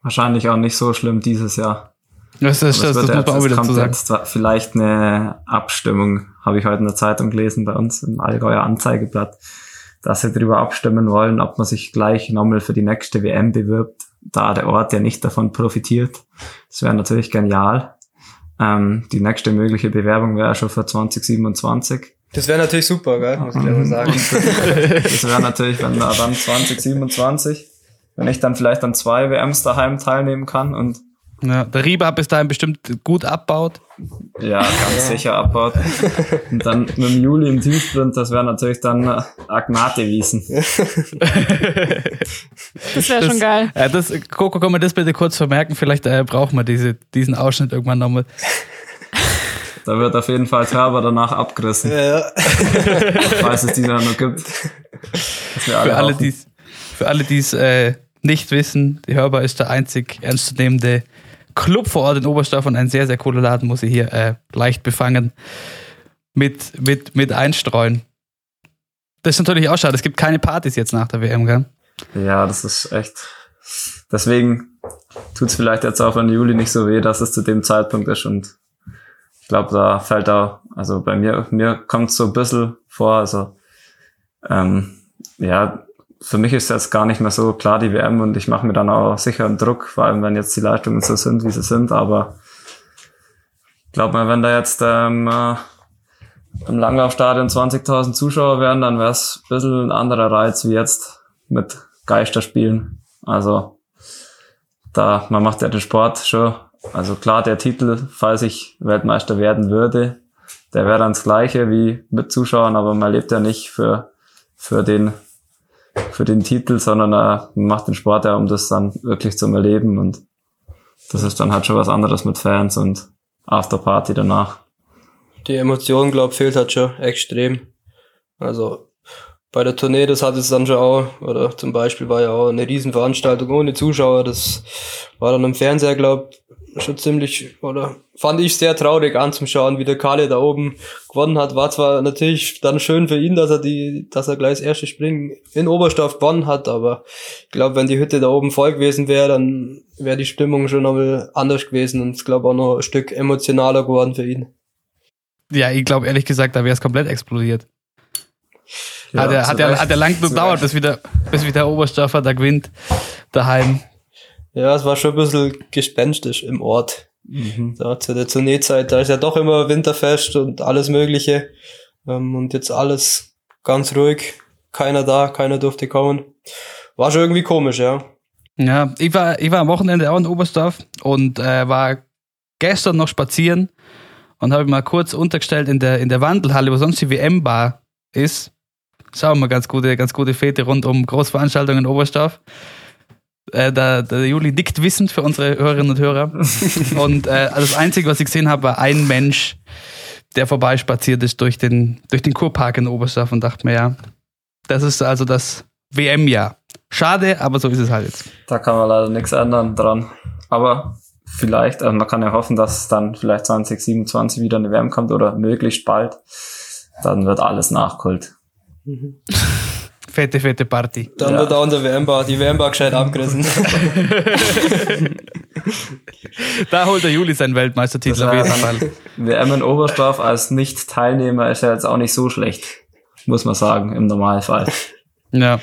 Wahrscheinlich auch nicht so schlimm dieses Jahr. Das, das, das, das wird muss man auch wieder kommt sagen. jetzt vielleicht eine Abstimmung, habe ich heute in der Zeitung gelesen, bei uns im Allgäuer Anzeigeblatt, dass sie darüber abstimmen wollen, ob man sich gleich nochmal für die nächste WM bewirbt, da der Ort ja nicht davon profitiert. Das wäre natürlich genial. Ähm, die nächste mögliche Bewerbung wäre schon für 2027. Das wäre natürlich super, gell? muss ich gleich mal sagen. *laughs* Das wäre natürlich, wenn da dann 2027, wenn ich dann vielleicht an zwei WMs daheim teilnehmen kann und Ja, der Rieber hat bis dahin bestimmt gut abbaut. Ja, ganz sicher abbaut. Und dann mit dem Juli im Teamsprint, das wäre natürlich dann äh, Agnate Wiesen. *laughs* Das wäre schon geil. Äh, das, Coco, kann man das bitte kurz vermerken? Vielleicht äh, brauchen wir diese, diesen Ausschnitt irgendwann nochmal. Da wird auf jeden Fall Körper danach abgerissen, ja. falls es die da noch gibt. Für alle, hoffen. die's, für alle, die es äh, nicht wissen, die Hörbar ist der einzig ernstzunehmende Club vor Ort in Oberstdorf und ein sehr, sehr cooler Laden, muss ich hier äh, leicht befangen mit, mit, mit einstreuen. Das ist natürlich auch schade. Es gibt keine Partys jetzt nach der WM, gell? Ja, das ist echt. Deswegen tut's vielleicht jetzt auch an Juli nicht so weh, dass es zu dem Zeitpunkt ist und ich glaube, da fällt auch, also bei mir, mir kommt so ein bisschen vor, also ähm, ja, für mich ist jetzt gar nicht mehr so klar die WM und ich mache mir dann auch sicher einen Druck, vor allem wenn jetzt die Leistungen so sind, wie sie sind, aber ich glaube mal, wenn da jetzt ähm, äh, im Langlaufstadion 20.000 Zuschauer wären, dann wäre es ein bisschen ein anderer Reiz wie jetzt mit Geisterspielen. Also da, man macht ja den Sport schon. Also klar, der Titel, falls ich Weltmeister werden würde, der wäre dann das gleiche wie mit Zuschauern, aber man lebt ja nicht für, für den, für den Titel, sondern äh, man macht den Sport ja, um das dann wirklich zu erleben und das ist dann halt schon was anderes mit Fans und Afterparty danach. Die Emotion, glaube fehlt halt schon extrem. Also bei der Tournee, das hat es dann schon auch, oder zum Beispiel war ja auch eine Riesenveranstaltung ohne Zuschauer, das war dann im Fernseher, glaub schon ziemlich, oder fand ich sehr traurig anzuschauen, wie der Kale da oben gewonnen hat. War zwar natürlich dann schön für ihn, dass er die, dass er gleich das erste Springen in Oberstoff gewonnen hat, aber ich glaube, wenn die Hütte da oben voll gewesen wäre, dann wäre die Stimmung schon nochmal anders gewesen und ich glaube auch noch ein Stück emotionaler geworden für ihn. Ja, ich glaube ehrlich gesagt, da wäre es komplett explodiert. Ja, hat, er, hat, er, hat er lang gedauert, bis wieder, bis wieder Oberstoffer da gewinnt, daheim. Ja, es war schon ein bisschen gespenstisch im Ort. Mhm. Da zu der Tourneezeit, da ist ja doch immer Winterfest und alles Mögliche. Ähm, und jetzt alles ganz ruhig. Keiner da, keiner durfte kommen. War schon irgendwie komisch, ja. Ja, ich war, ich war am Wochenende auch in Oberstdorf und äh, war gestern noch spazieren und habe mal kurz untergestellt in der, in der Wandelhalle, wo sonst die WM-Bar ist. Schauen wir ganz gute, ganz gute Fete rund um Großveranstaltungen in Oberstdorf. Äh, der, der Juli nickt wissend für unsere Hörerinnen und Hörer. *laughs* und äh, das Einzige, was ich gesehen habe, war ein Mensch, der vorbeispaziert ist durch den, durch den Kurpark in Oberstdorf und dachte mir, ja, das ist also das WM-Jahr. Schade, aber so ist es halt jetzt. Da kann man leider nichts ändern dran. Aber vielleicht, also man kann ja hoffen, dass dann vielleicht 2027 wieder eine WM kommt oder möglichst bald. Dann wird alles nachgeholt. *laughs* Fette, fette Party. Dann Ja. wird auch in der WM-Bar, die WM-Bar gescheit abgerissen. *laughs* Da holt der Juli seinen Weltmeistertitel Das auf jeden Fall. WM in Oberstdorf als Nicht-Teilnehmer ist ja jetzt auch nicht so schlecht. Muss man sagen, im Normalfall. Ja.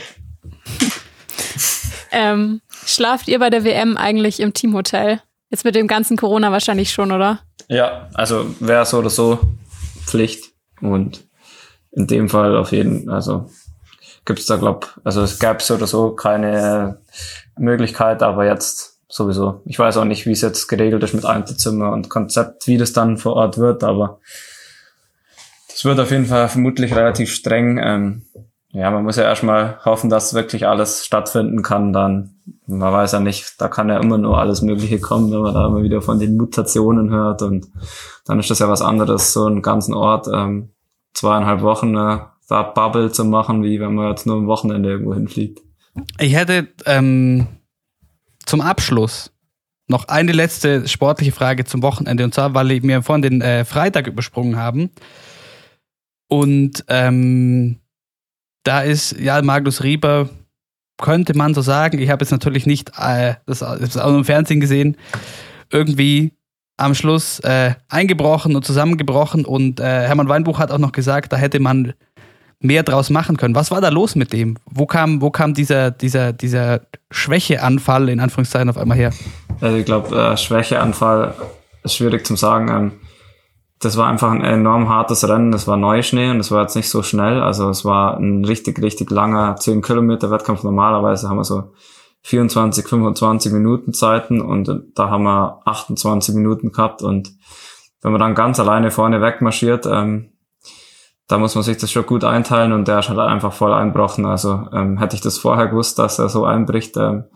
Ähm, schlaft ihr bei der WM eigentlich im Teamhotel? Jetzt mit dem ganzen Corona wahrscheinlich schon, oder? Ja, also wäre so oder so Pflicht. Und in dem Fall auf jeden, also gibt's da glaub, also es gäbe so oder so keine Möglichkeit, aber jetzt sowieso. Ich weiß auch nicht, wie es jetzt geregelt ist mit Einzelzimmer und Konzept, wie das dann vor Ort wird, aber das wird auf jeden Fall vermutlich relativ streng. Ähm, ja, man muss ja erstmal hoffen, dass wirklich alles stattfinden kann. Dann, man weiß ja nicht, da kann ja immer nur alles Mögliche kommen, wenn man da immer wieder von den Mutationen hört. Und dann ist das ja was anderes, so einen ganzen Ort ähm, zweieinhalb Wochen äh, da Bubble zu machen, wie wenn man jetzt nur am Wochenende irgendwo hinfliegt. Ich hätte ähm, zum Abschluss noch eine letzte sportliche Frage zum Wochenende. Und zwar, weil wir vorhin den äh, Freitag übersprungen haben. Und ähm, da ist, ja, Magnus Rieber, könnte man so sagen, ich habe jetzt natürlich nicht äh, das, das auch im Fernsehen gesehen, irgendwie am Schluss äh, eingebrochen und zusammengebrochen. Und äh, Hermann Weinbuch hat auch noch gesagt, da hätte man mehr draus machen können. Was war da los mit dem? Wo kam, wo kam dieser, dieser, dieser Schwächeanfall in Anführungszeichen auf einmal her? Also ich glaube, äh, Schwächeanfall ist schwierig zu sagen. Ähm, das war einfach ein enorm hartes Rennen. Das war Neuschnee und das war jetzt nicht so schnell. Also es war ein richtig, richtig langer 10 Kilometer Wettkampf. Normalerweise haben wir so 24, 25 Minuten Zeiten und da haben wir 28 Minuten gehabt. Und wenn man dann ganz alleine vorne wegmarschiert, ähm, da muss man sich das schon gut einteilen und der ist halt einfach voll einbrochen. Also ähm, hätte ich das vorher gewusst, dass er so einbricht, ähm,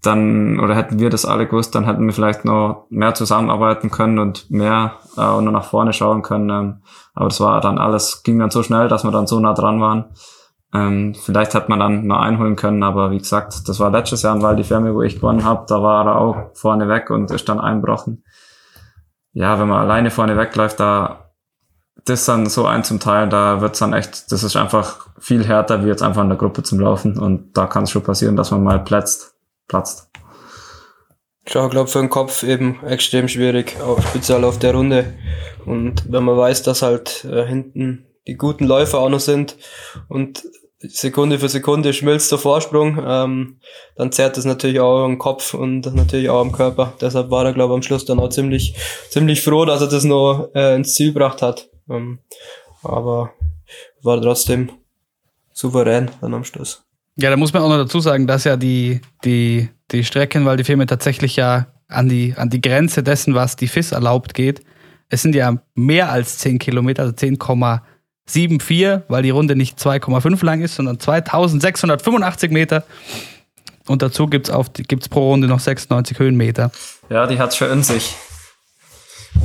dann, oder hätten wir das alle gewusst, dann hätten wir vielleicht noch mehr zusammenarbeiten können und mehr äh, und nur nach vorne schauen können. Ähm, aber das war dann alles, ging dann so schnell, dass wir dann so nah dran waren. Ähm, vielleicht hätte man dann noch einholen können, aber wie gesagt, das war letztes Jahr in Val di Fiemme, wo ich gewonnen habe, da war er auch vorne weg und ist dann einbrochen. Ja, wenn man alleine vorne wegläuft, da das dann so einzuteilen, da wird's dann echt, das ist einfach viel härter wie jetzt einfach in der Gruppe zum Laufen und da kann es schon passieren, dass man mal platzt platzt. Schau, glaube für den Kopf eben extrem schwierig, auch speziell auf der Runde. Und wenn man weiß, dass halt äh, hinten die guten Läufer auch noch sind und Sekunde für Sekunde schmilzt der Vorsprung, ähm, dann zerrt das natürlich auch am Kopf und natürlich auch am Körper. Deshalb war er, glaube ich, am Schluss dann auch ziemlich, ziemlich froh, dass er das noch äh, ins Ziel gebracht hat. Ähm, aber war trotzdem souverän dann am Schluss. Ja, da muss man auch noch dazu sagen, dass ja die, die, die Strecken, weil die Firma tatsächlich ja an die, an die Grenze dessen, was die FIS erlaubt geht. Es sind ja mehr als 10 Kilometer, also 10,74, weil die Runde nicht 2,5 lang ist, sondern 2685 Meter. Und dazu gibt's auf, gibt's pro Runde noch 96 Höhenmeter. Ja, die hat's schon in sich.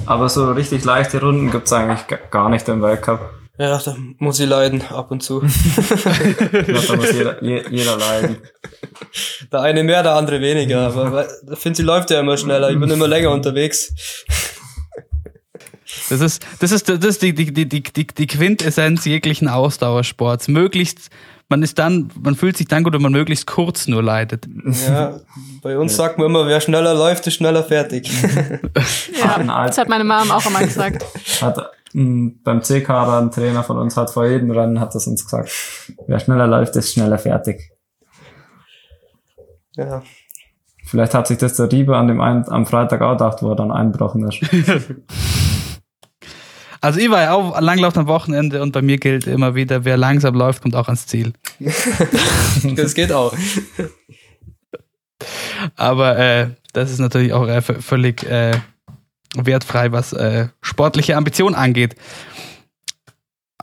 Aber so richtig leichte Runden gibt's eigentlich ga- gar nicht im Weltcup. Ja, da muss ich leiden, ab und zu. Ich glaube, *laughs* da muss jeder, je, jeder leiden. Der eine mehr, der andere weniger. Aber ich finde, sie läuft ja immer schneller. Ich bin immer länger unterwegs. Das ist, das ist, das ist die, die, die, die, die die Quintessenz jeglichen Ausdauersports. Möglichst, man ist dann, man fühlt sich dann gut, wenn man möglichst kurz nur leidet. Ja, bei uns sagt man immer, wer schneller läuft, ist schneller fertig. *laughs* Ja, das hat meine Mom auch immer gesagt. Hat, beim C-Kader ein Trainer von uns hat vor jedem Rennen hat das uns gesagt. Wer schneller läuft, ist schneller fertig. Ja. Vielleicht hat sich das der Riebe an dem einen, am Freitag auch gedacht, wo er dann einbrochen ist. *laughs* Also ich war ja auch Langlauf am Wochenende und bei mir gilt immer wieder, wer langsam läuft, kommt auch ans Ziel. *laughs* Das geht auch. Aber äh, das ist natürlich auch äh, völlig äh, wertfrei, was äh, sportliche Ambition angeht.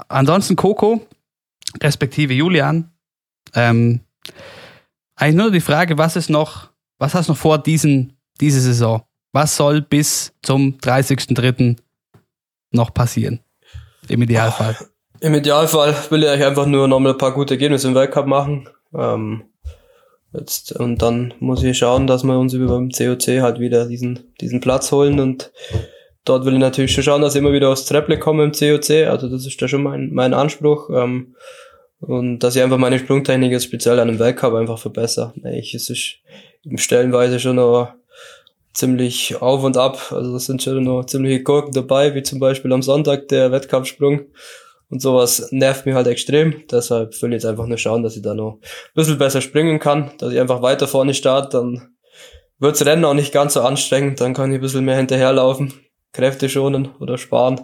Ansonsten Coco, respektive Julian, ähm, eigentlich nur die Frage, was ist noch, was hast du noch vor diesen, diese Saison? Was soll bis zum 30.03. noch passieren? Im Idealfall. Im Idealfall will ich einfach nur nochmal ein paar gute Ergebnisse im Weltcup machen. Ähm, jetzt, und dann muss ich schauen, dass wir uns über beim COC halt wieder diesen, diesen Platz holen und dort will ich natürlich schon schauen, dass ich immer wieder aufs Treble komme im COC. Also das ist da schon mein, mein Anspruch. Ähm, und dass ich einfach meine Sprungtechnik jetzt speziell an dem Weltcup einfach verbessere. Ich, es ist Stellenweise schon noch ziemlich auf und ab. Also es sind schon noch ziemliche Gurken dabei, wie zum Beispiel am Sonntag der Wettkampfsprung. Und sowas nervt mich halt extrem. Deshalb will ich jetzt einfach nur schauen, dass ich da noch ein bisschen besser springen kann, dass ich einfach weiter vorne starte. Dann wird's Rennen auch nicht ganz so anstrengend. Dann kann ich ein bisschen mehr hinterherlaufen, Kräfte schonen oder sparen.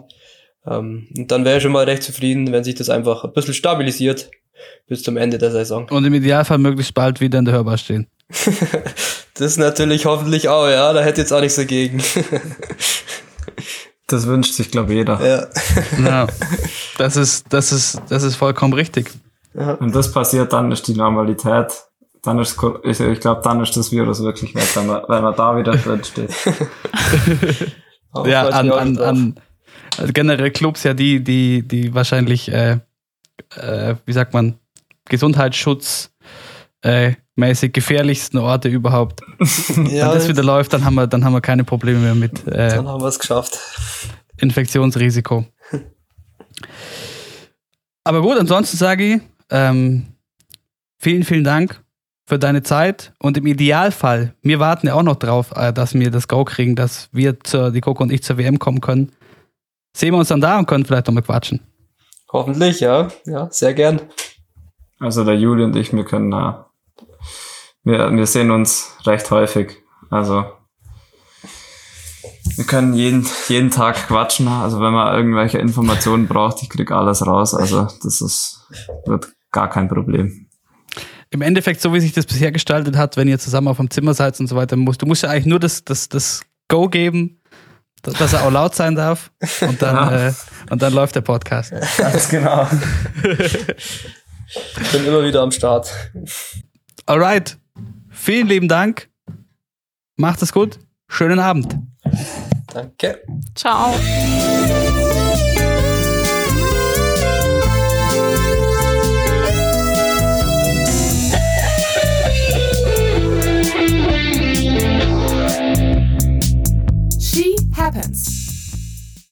Ähm, und dann wäre ich schon mal recht zufrieden, wenn sich das einfach ein bisschen stabilisiert bis zum Ende der Saison. Und im Idealfall möglichst bald wieder in der Hörbar stehen. *laughs* Das natürlich hoffentlich auch, ja. Da hätte ich jetzt auch nichts dagegen. Das wünscht sich, glaube ich, jeder. ja. Ja, das ist, das ist, das ist vollkommen richtig. Wenn das passiert, dann ist die Normalität. Dann ist, ich, ich glaube, dann ist das Virus wirklich weg, wenn man, wenn man da wieder *laughs* drin steht. *laughs* Ja, an, an, an also generell Clubs ja die, die, die wahrscheinlich, äh, äh, wie sagt man, Gesundheitsschutz äh, mäßig gefährlichsten Orte überhaupt. *laughs* ja, Wenn das wieder läuft, dann haben wir, dann haben wir keine Probleme mehr mit äh, dann haben wir es geschafft. Infektionsrisiko. *laughs* Aber gut, ansonsten sage ich, ähm, vielen, vielen Dank für deine Zeit und im Idealfall, wir warten ja auch noch drauf, äh, dass wir das Go kriegen, dass wir zur, die Coco und ich zur WM kommen können. Sehen wir uns dann da und können vielleicht nochmal quatschen. Hoffentlich, ja. Ja, sehr gern. Also der Juli und ich, wir können da, wir, wir sehen uns recht häufig. Also wir können jeden, jeden Tag quatschen. Also wenn man irgendwelche Informationen braucht, ich krieg alles raus. Also das ist, wird gar kein Problem. Im Endeffekt, so wie sich das bisher gestaltet hat, wenn ihr zusammen auf dem Zimmer seid und so weiter, musst, du musst ja eigentlich nur das, das, das Go geben, dass dass er auch laut sein darf und dann, Ja. äh, und dann läuft der Podcast. Ganz genau. Ich *laughs* bin immer wieder am Start. Alright. Vielen lieben Dank. Macht es gut. Schönen Abend. Danke. Ciao. She happens.